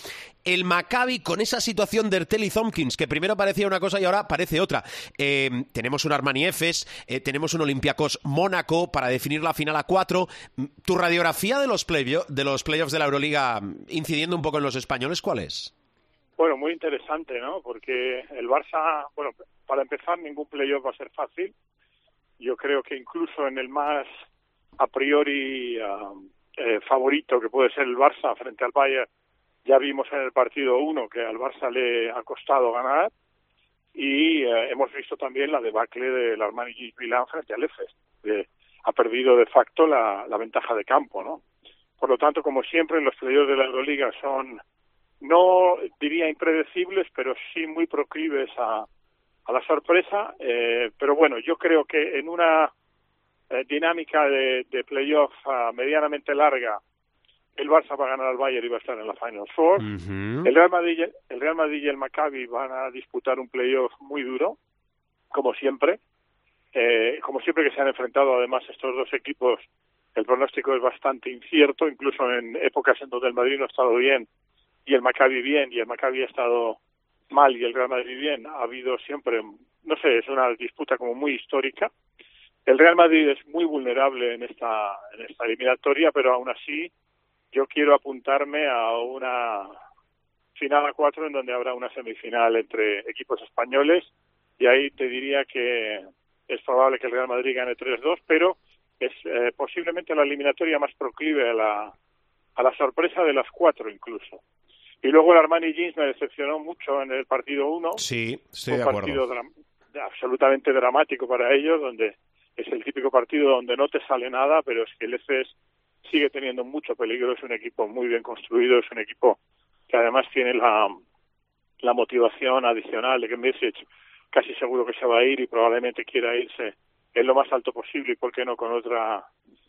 el Maccabi con esa situación de Ertel y Thompkins, que primero parecía una cosa y ahora parece otra. Eh, tenemos un Armani Efes, eh, tenemos un Olympiacos Mónaco para definir la final a cuatro. Mm, ¿Tu radiografía de los, playo- de los playoffs de la Euroliga, mm, incidiendo un poco en los españoles, cuál es? Bueno, muy interesante, ¿no? Porque el Barça, bueno, para empezar, ningún playoff va a ser fácil. Yo creo que incluso en el más a priori eh, favorito que puede ser el Barça frente al Bayern, ya vimos en el partido 1 que al Barça le ha costado ganar y eh, hemos visto también la debacle del Armani Milán frente al Efes. que ha perdido de facto la, la ventaja de campo, ¿no? Por lo tanto, como siempre, los playoffs de la Euroliga son no diría impredecibles, pero sí muy proclives a, a la sorpresa. Eh, pero bueno, yo creo que en una eh, dinámica de, de playoff ah, medianamente larga, el Barça va a ganar al Bayern y va a estar en la Final Four. El Real Madrid, el Real Madrid y el Maccabi van a disputar un playoff muy duro, como siempre. Eh, como siempre que se han enfrentado además estos dos equipos, el pronóstico es bastante incierto, incluso en épocas en donde el Madrid no ha estado bien y el Maccabi bien y el Maccabi ha estado mal y el Real Madrid bien, ha habido siempre, no sé, es una disputa como muy histórica. El Real Madrid es muy vulnerable en esta, en esta eliminatoria, pero aún así yo quiero apuntarme a una final a cuatro en donde habrá una semifinal entre equipos españoles y ahí te diría que es probable que el Real Madrid gane 3-2, pero es eh, posiblemente la eliminatoria más proclive a la, a la sorpresa de las cuatro incluso. Y luego el Armani Jeans me decepcionó mucho en el partido 1. Sí, estoy un de partido acuerdo. dram- absolutamente dramático para ellos, donde es el típico partido donde no te sale nada, pero es que el EFES sigue teniendo mucho peligro, es un equipo muy bien construido, es un equipo que además tiene la, motivación adicional de que Mesic casi seguro que se va a ir y probablemente quiera irse en lo más alto posible y por qué no con otra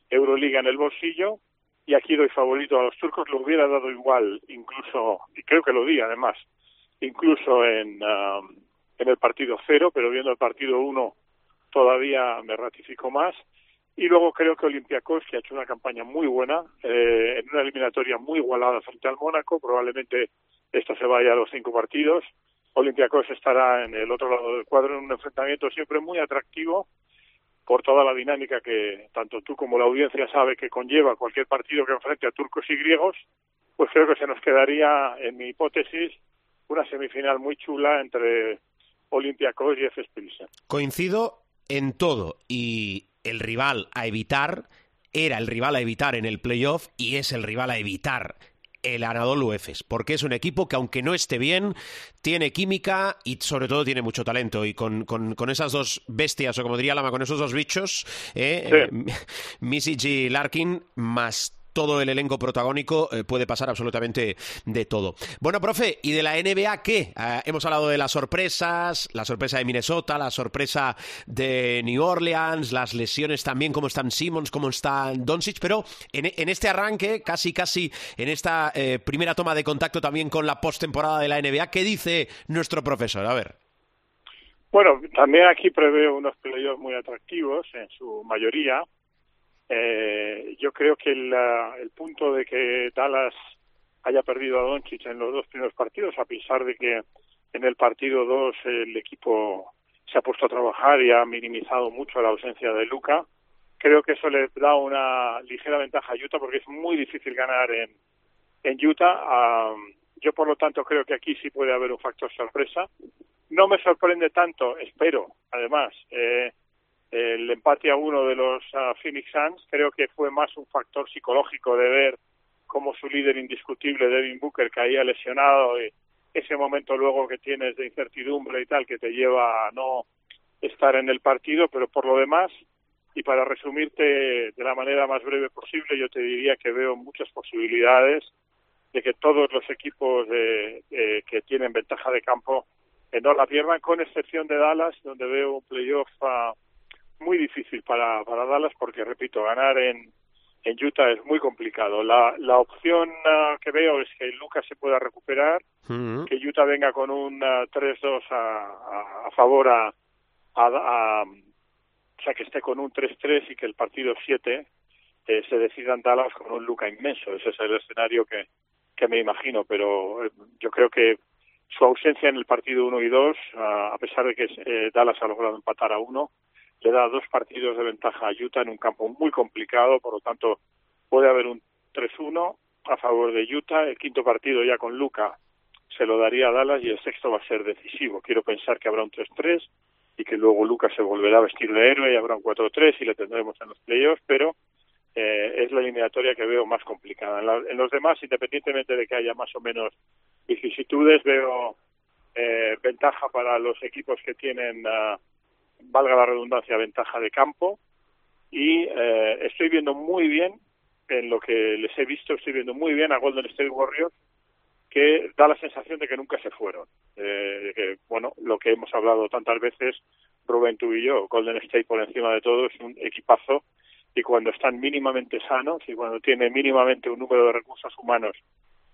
Euroliga en el bolsillo. Y aquí doy favorito a los turcos lo hubiera dado igual incluso y creo que lo di además incluso en um, en el partido cero, pero viendo el partido uno todavía me ratifico más. Y luego creo que Olympiacos, que ha hecho una campaña muy buena, eh, en una eliminatoria muy igualada frente al Mónaco, probablemente esta se vaya a los cinco partidos. Olympiacos estará en el otro lado del cuadro en un enfrentamiento siempre muy atractivo por toda la dinámica que tanto tú como la audiencia sabe que conlleva cualquier partido que enfrente a turcos y griegos, pues creo que se nos quedaría, en mi hipótesis, una semifinal muy chula entre Olympiacos y Pilsen. Coincido en todo y el rival a evitar era el rival a evitar en el playoff y es el rival a evitar el Anadolu Efes, porque es un equipo que aunque no esté bien, tiene química y sobre todo tiene mucho talento. Y con, con, con esas dos bestias, o como diría Lama, con esos dos bichos, eh, Sí. eh, Misic y Larkin, más todo el elenco protagónico, eh, puede pasar absolutamente de todo. Bueno, profe, ¿y de la NBA qué? Ah, hemos hablado de las sorpresas, la sorpresa de Minnesota, la sorpresa de New Orleans, las lesiones también, cómo están Simmons, cómo está Doncic, pero en, en este arranque, casi casi en esta eh, primera toma de contacto también con la postemporada de la NBA, ¿qué dice nuestro profesor? A ver. Bueno, también aquí preveo unos playoffs muy atractivos en su mayoría. Eh, yo creo que el, el punto de que Dallas haya perdido a Doncic en los dos primeros partidos, a pesar de que en el partido 2 el equipo se ha puesto a trabajar y ha minimizado mucho la ausencia de Luca, creo que eso le da una ligera ventaja a Utah porque es muy difícil ganar en, en Utah. Ah, yo, por lo tanto, creo que aquí sí puede haber un factor sorpresa. No me sorprende tanto, espero, además, eh, el empate a uno de los ah, Phoenix Suns. Creo que fue más un factor psicológico de ver cómo su líder indiscutible, Devin Booker, caía lesionado y ese momento luego que tienes de incertidumbre y tal que te lleva a no estar en el partido, pero por lo demás, y para resumirte de la manera más breve posible, yo te diría que veo muchas posibilidades de que todos los equipos de- eh, que tienen ventaja de campo eh, no la pierdan, con excepción de Dallas, donde veo un playoff ah, muy difícil para, para Dallas, porque, repito, ganar en, en Utah es muy complicado. La, la opción ah, que veo es que Lucas se pueda recuperar, que Utah venga con un ah, 3-2 a, a, a favor a, a, a- o sea, que esté con un 3-3 y que el partido 7 eh, se decida en Dallas con un Luca inmenso. Ese es el escenario que, que me imagino, pero eh, yo creo que su ausencia en el partido 1 y 2, ah, a pesar de que eh, Dallas ha logrado empatar a uno, le da dos partidos de ventaja a Utah en un campo muy complicado, por lo tanto puede haber un 3-1 a favor de Utah, el quinto partido ya con Luca se lo daría a Dallas y el sexto va a ser decisivo. Quiero pensar que habrá un 3-3 y que luego Lucas se volverá a vestir de héroe y habrá un 4-3 y le tendremos en los playoffs, pero eh, es la eliminatoria que veo más complicada. En, la- en los demás, independientemente de que haya más o menos vicisitudes, veo eh, ventaja para los equipos que tienen, ah, valga la redundancia, ventaja de campo y eh, estoy viendo muy bien, en lo que les he visto, estoy viendo muy bien a Golden State Warriors que da la sensación de que nunca se fueron. Eh, que, bueno, lo que hemos hablado tantas veces, Rubén, tú y yo, Golden State por encima de todo es un equipazo y cuando están mínimamente sanos y cuando tiene mínimamente un número de recursos humanos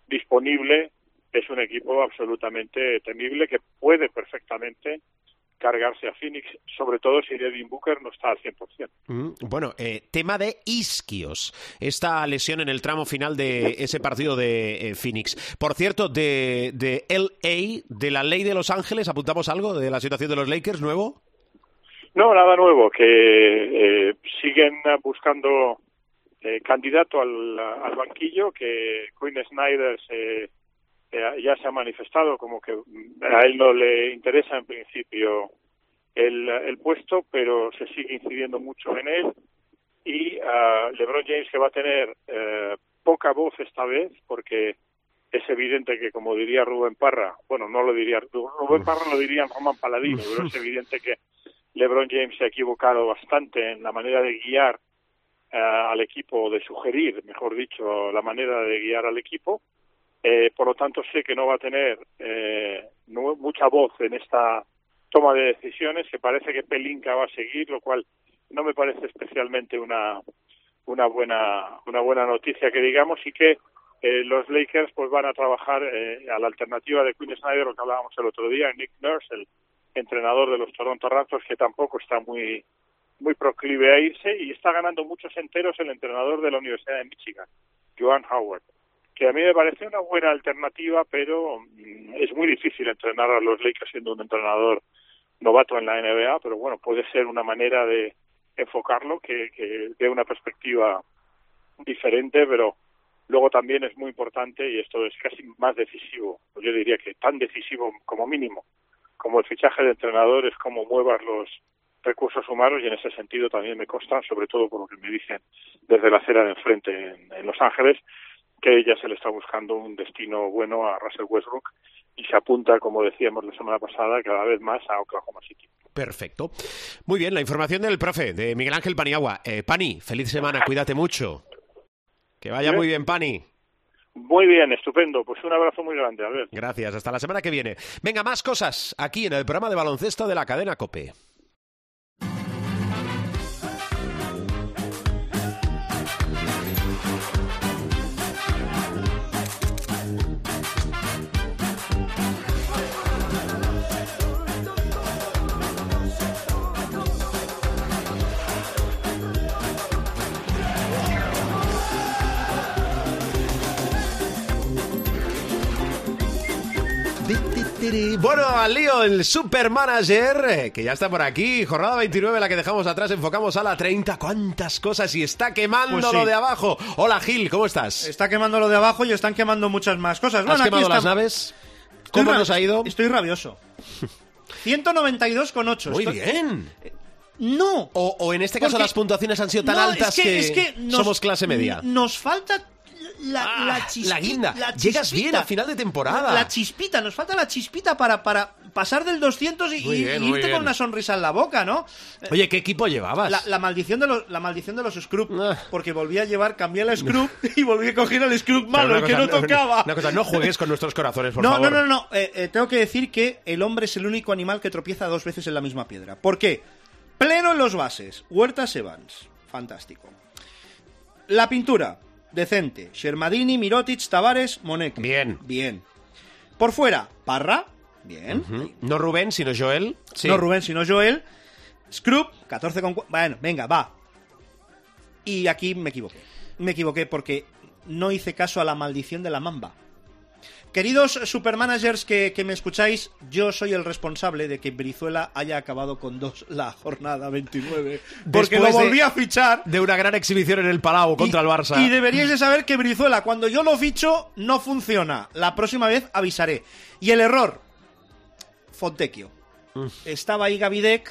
disponible, es un equipo absolutamente temible que puede perfectamente cargarse a Phoenix, sobre todo si Devin Booker no está al 100%. Mm, Bueno, eh, tema de isquios. Esta lesión en el tramo final de ese partido de eh, Phoenix. Por cierto, de, de LA, de la ley de Los Ángeles, ¿apuntamos algo de la situación de los Lakers nuevo? No, nada nuevo, que eh, siguen buscando eh, candidato al, al banquillo, que Quinn Snyder se, eh, ya se ha manifestado como que mm, a él no le interesa en principio el, el puesto, pero se sigue incidiendo mucho en él. Y ah, LeBron James que va a tener eh, poca voz esta vez, porque es evidente que, como diría Rubén Parra, bueno, no lo diría Rubén Parra, lo diría Román Paladino, pero es evidente que LeBron James se ha equivocado bastante en la manera de guiar eh, al equipo, de sugerir, mejor dicho, la manera de guiar al equipo. Eh, por lo tanto, sé que no va a tener eh, mucha voz en esta toma de decisiones, que parece que Pelinka va a seguir, lo cual no me parece especialmente una una buena una buena noticia que digamos y que eh, los Lakers pues van a trabajar eh, a la alternativa de Quinn Snyder, lo que hablábamos el otro día, Nick Nurse, el, entrenador de los Toronto Raptors, que tampoco está muy muy proclive a irse y está ganando muchos enteros el entrenador de la Universidad de Michigan, Joan Howard, que a mí me parece una buena alternativa, pero mm, es muy difícil entrenar a los Lakers siendo un entrenador novato en la NBA, pero bueno, puede ser una manera de enfocarlo que, que dé una perspectiva diferente, pero luego también es muy importante y esto es casi más decisivo, yo diría que tan decisivo como mínimo, como el fichaje de entrenadores, cómo muevas los recursos humanos y en ese sentido también me consta, sobre todo por lo que me dicen desde la acera de enfrente en, en Los Ángeles, que ya se le está buscando un destino bueno a Russell Westbrook y se apunta, como decíamos la semana pasada, cada vez más a Oklahoma City. Perfecto. Muy bien, la información del profe, de Miguel Ángel Paniagua. Eh, Pani, feliz semana, cuídate mucho. Que vaya muy bien, Pani. Muy bien, estupendo. Pues un abrazo muy grande. A ver. Gracias, hasta la semana que viene. Venga, más cosas aquí en el programa de baloncesto de la cadena Cope. Bueno, al lío, el supermanager, eh, que ya está por aquí. Jornada 29, la que dejamos atrás, enfocamos a la 30. ¿Cuántas cosas? Y está quemando Pues sí. lo de abajo. Hola, Gil, ¿cómo estás? Está quemando lo de abajo y están quemando muchas más cosas. ¿Has Bueno, aquí quemado las naves? ¿Cómo nos ha ido? Estoy rabioso. 192,8. Muy Estoy- bien. No. O, o en este caso Porque- las puntuaciones han sido tan No, altas es que, es que nos- somos clase media. Nos falta la, Ah, la chispita. la guinda. la Llegas chispita. bien a final de temporada. La chispita, nos falta la chispita para, para pasar del 200 y, irte con una sonrisa en la boca, ¿no? Oye, ¿qué equipo llevabas? La, la maldición de los, la maldición de los Scrub. Ah. Porque volví a llevar, cambié el Scrub y volví a coger el Scrub malo, el que no tocaba. Una cosa, no juegues con nuestros corazones, por no, favor. no, no, no, Eh, eh, tengo que decir que el hombre es el único animal que tropieza dos veces en la misma piedra. ¿Por qué? Pleno en los bases. Huertas Evans. Fantástico. La pintura. Decente. Shermadini, Mirotic, Tavares, Monek. Bien. Bien. Por fuera. Parra. Bien. No Rubén, sino Joel. Sí. No Rubén, sino Joel. Scrub, 14 con... Bueno, venga, va. Y aquí me equivoqué. Me equivoqué porque no hice caso a la maldición de la mamba. Queridos supermanagers que, que me escucháis, yo soy el responsable de que Brizuela haya acabado con dos la jornada 29. Porque Después lo de- volví a fichar. De una gran exhibición en el Palau contra y, el Barça. Y deberíais de saber que Brizuela, cuando yo lo ficho, no funciona. La próxima vez avisaré. Y el error, Fontecchio. Estaba ahí Gavidec,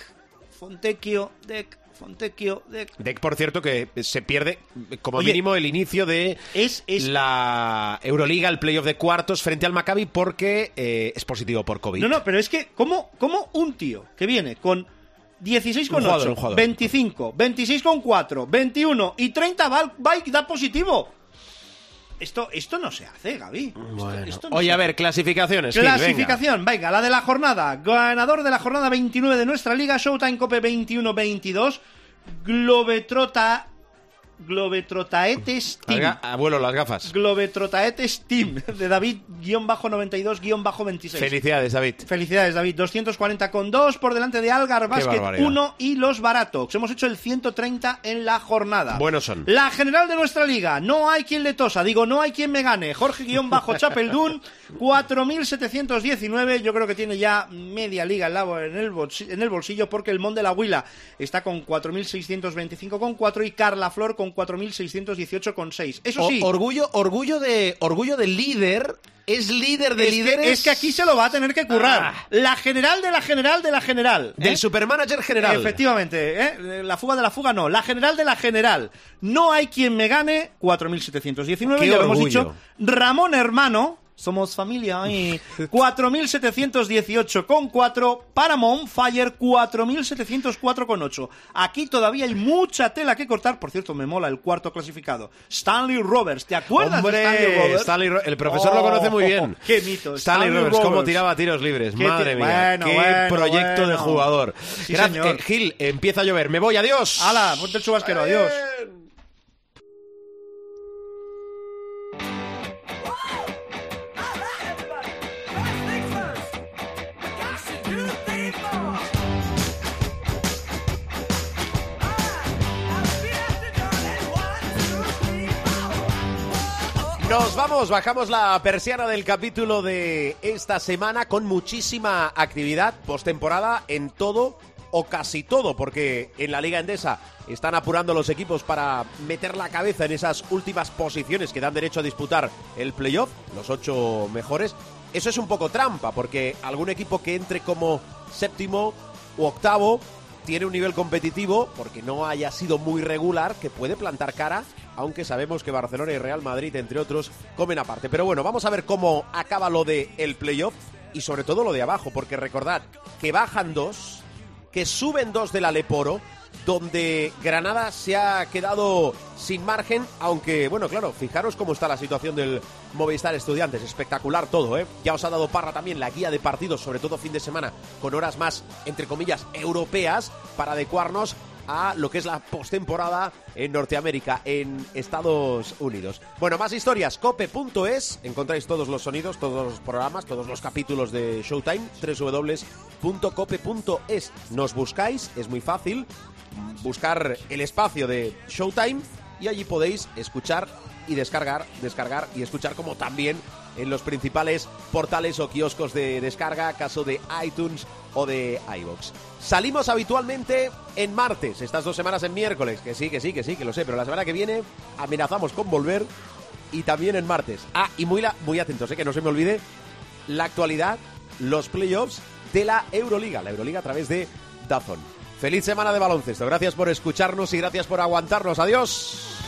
Fontecchio, Dec, Fontecchio, Dec. Dec, por cierto, que se pierde como Oye, mínimo el inicio de Es, es... la Euroliga, el playoff de cuartos frente al Maccabi porque eh, es positivo por COVID. No, no, pero es que, ¿cómo, cómo un tío que viene con 16 con Un jugador, 8, un jugador. 25, 26 con 4, 21 y 30 va, va y da positivo? Esto, esto no se hace, Gaby. Esto- Bueno. esto no Oye, se a ver, clasificaciones. Gil, venga. Clasificación, venga. la de la jornada. Ganador de la jornada 29 de nuestra liga, Showtime Cope 21-22. Globetrota. Globetrotaetes Team. Abuelo, las gafas. Globetrotaetes Team. De David-92-26. Felicidades, David. Felicidades, David. 240 con 2 por delante de Algar Basket barbaridad. 1 y los Baratox. Hemos hecho el 130 en la jornada. Buenos son. La general de nuestra liga. No hay quien le tosa. Digo, no hay quien me gane. Jorge-Chapeldún, 4.719. Yo creo que tiene ya media liga en, el bolsillo, en el bolsillo porque el Mon de la Huila está con 4.625 con 4 y Carla Flor con 4.618 con 6. Eso O- sí. orgullo, orgullo de, orgullo de líder. Es líder de es, líderes. que, es que aquí se lo va a tener que currar. Ah. La general de la general de la general. ¿eh? Del supermanager general. Efectivamente, ¿eh? la fuga de la fuga no, la general de la general. No hay quien me gane, 4.719, Qué ya lo hemos orgullo. dicho. Ramón Hermano, somos familia, y 4.718 con 4. Paramount Fire, 4.704 con 8. Aquí todavía hay mucha tela que cortar. Por cierto, me mola el cuarto clasificado. Stanley Roberts, ¿te acuerdas Hombre, de Stanley Roberts? Stanley Ro- el profesor lo Oh, conoce muy bien. Qué mito. Stanley, Roberts, cómo tiraba tiros libres. Qué Madre mía. bueno, qué bueno, proyecto de jugador. Sí, Gracias. Eh, Gil, empieza a llover. Me voy, adiós. ¡Hala! Ponte el chubasquero, adiós. Nos vamos, bajamos la persiana del capítulo de esta semana con muchísima actividad postemporada en todo o casi todo, porque en la Liga Endesa están apurando los equipos para meter la cabeza en esas últimas posiciones que dan derecho a disputar el playoff, los ocho mejores. Eso es un poco trampa, porque algún equipo que entre como séptimo u octavo tiene un nivel competitivo, porque no haya sido muy regular, que puede plantar cara, aunque sabemos que Barcelona y Real Madrid, entre otros, comen aparte. Pero bueno, vamos a ver cómo acaba lo de el playoff y sobre todo lo de abajo, porque recordad que bajan dos, que suben dos del Aleporo, donde Granada se ha quedado sin margen, aunque, bueno, claro, fijaros cómo está la situación del Movistar Estudiantes, espectacular todo, ¿eh? Ya os ha dado Parra también la guía de partidos, sobre todo fin de semana, con horas más, entre comillas, europeas, para adecuarnos a lo que es la postemporada en Norteamérica, en Estados Unidos. Bueno, más historias, cope.es, encontráis todos los sonidos, todos los programas, todos los capítulos de Showtime, www.cope.es. Nos buscáis, es muy fácil, buscar el espacio de Showtime y allí podéis escuchar y descargar, descargar y escuchar como también en los principales portales o kioscos de descarga, caso de iTunes o de iBox. Salimos habitualmente en martes, estas dos semanas en miércoles, que sí, que sí, que sí, que lo sé, pero la semana que viene amenazamos con volver y también en martes. Ah, y muy, muy atentos, eh, que no se me olvide la actualidad, los playoffs de la Euroliga, la Euroliga a través de Dazón. Feliz semana de baloncesto, gracias por escucharnos y gracias por aguantarnos. Adiós.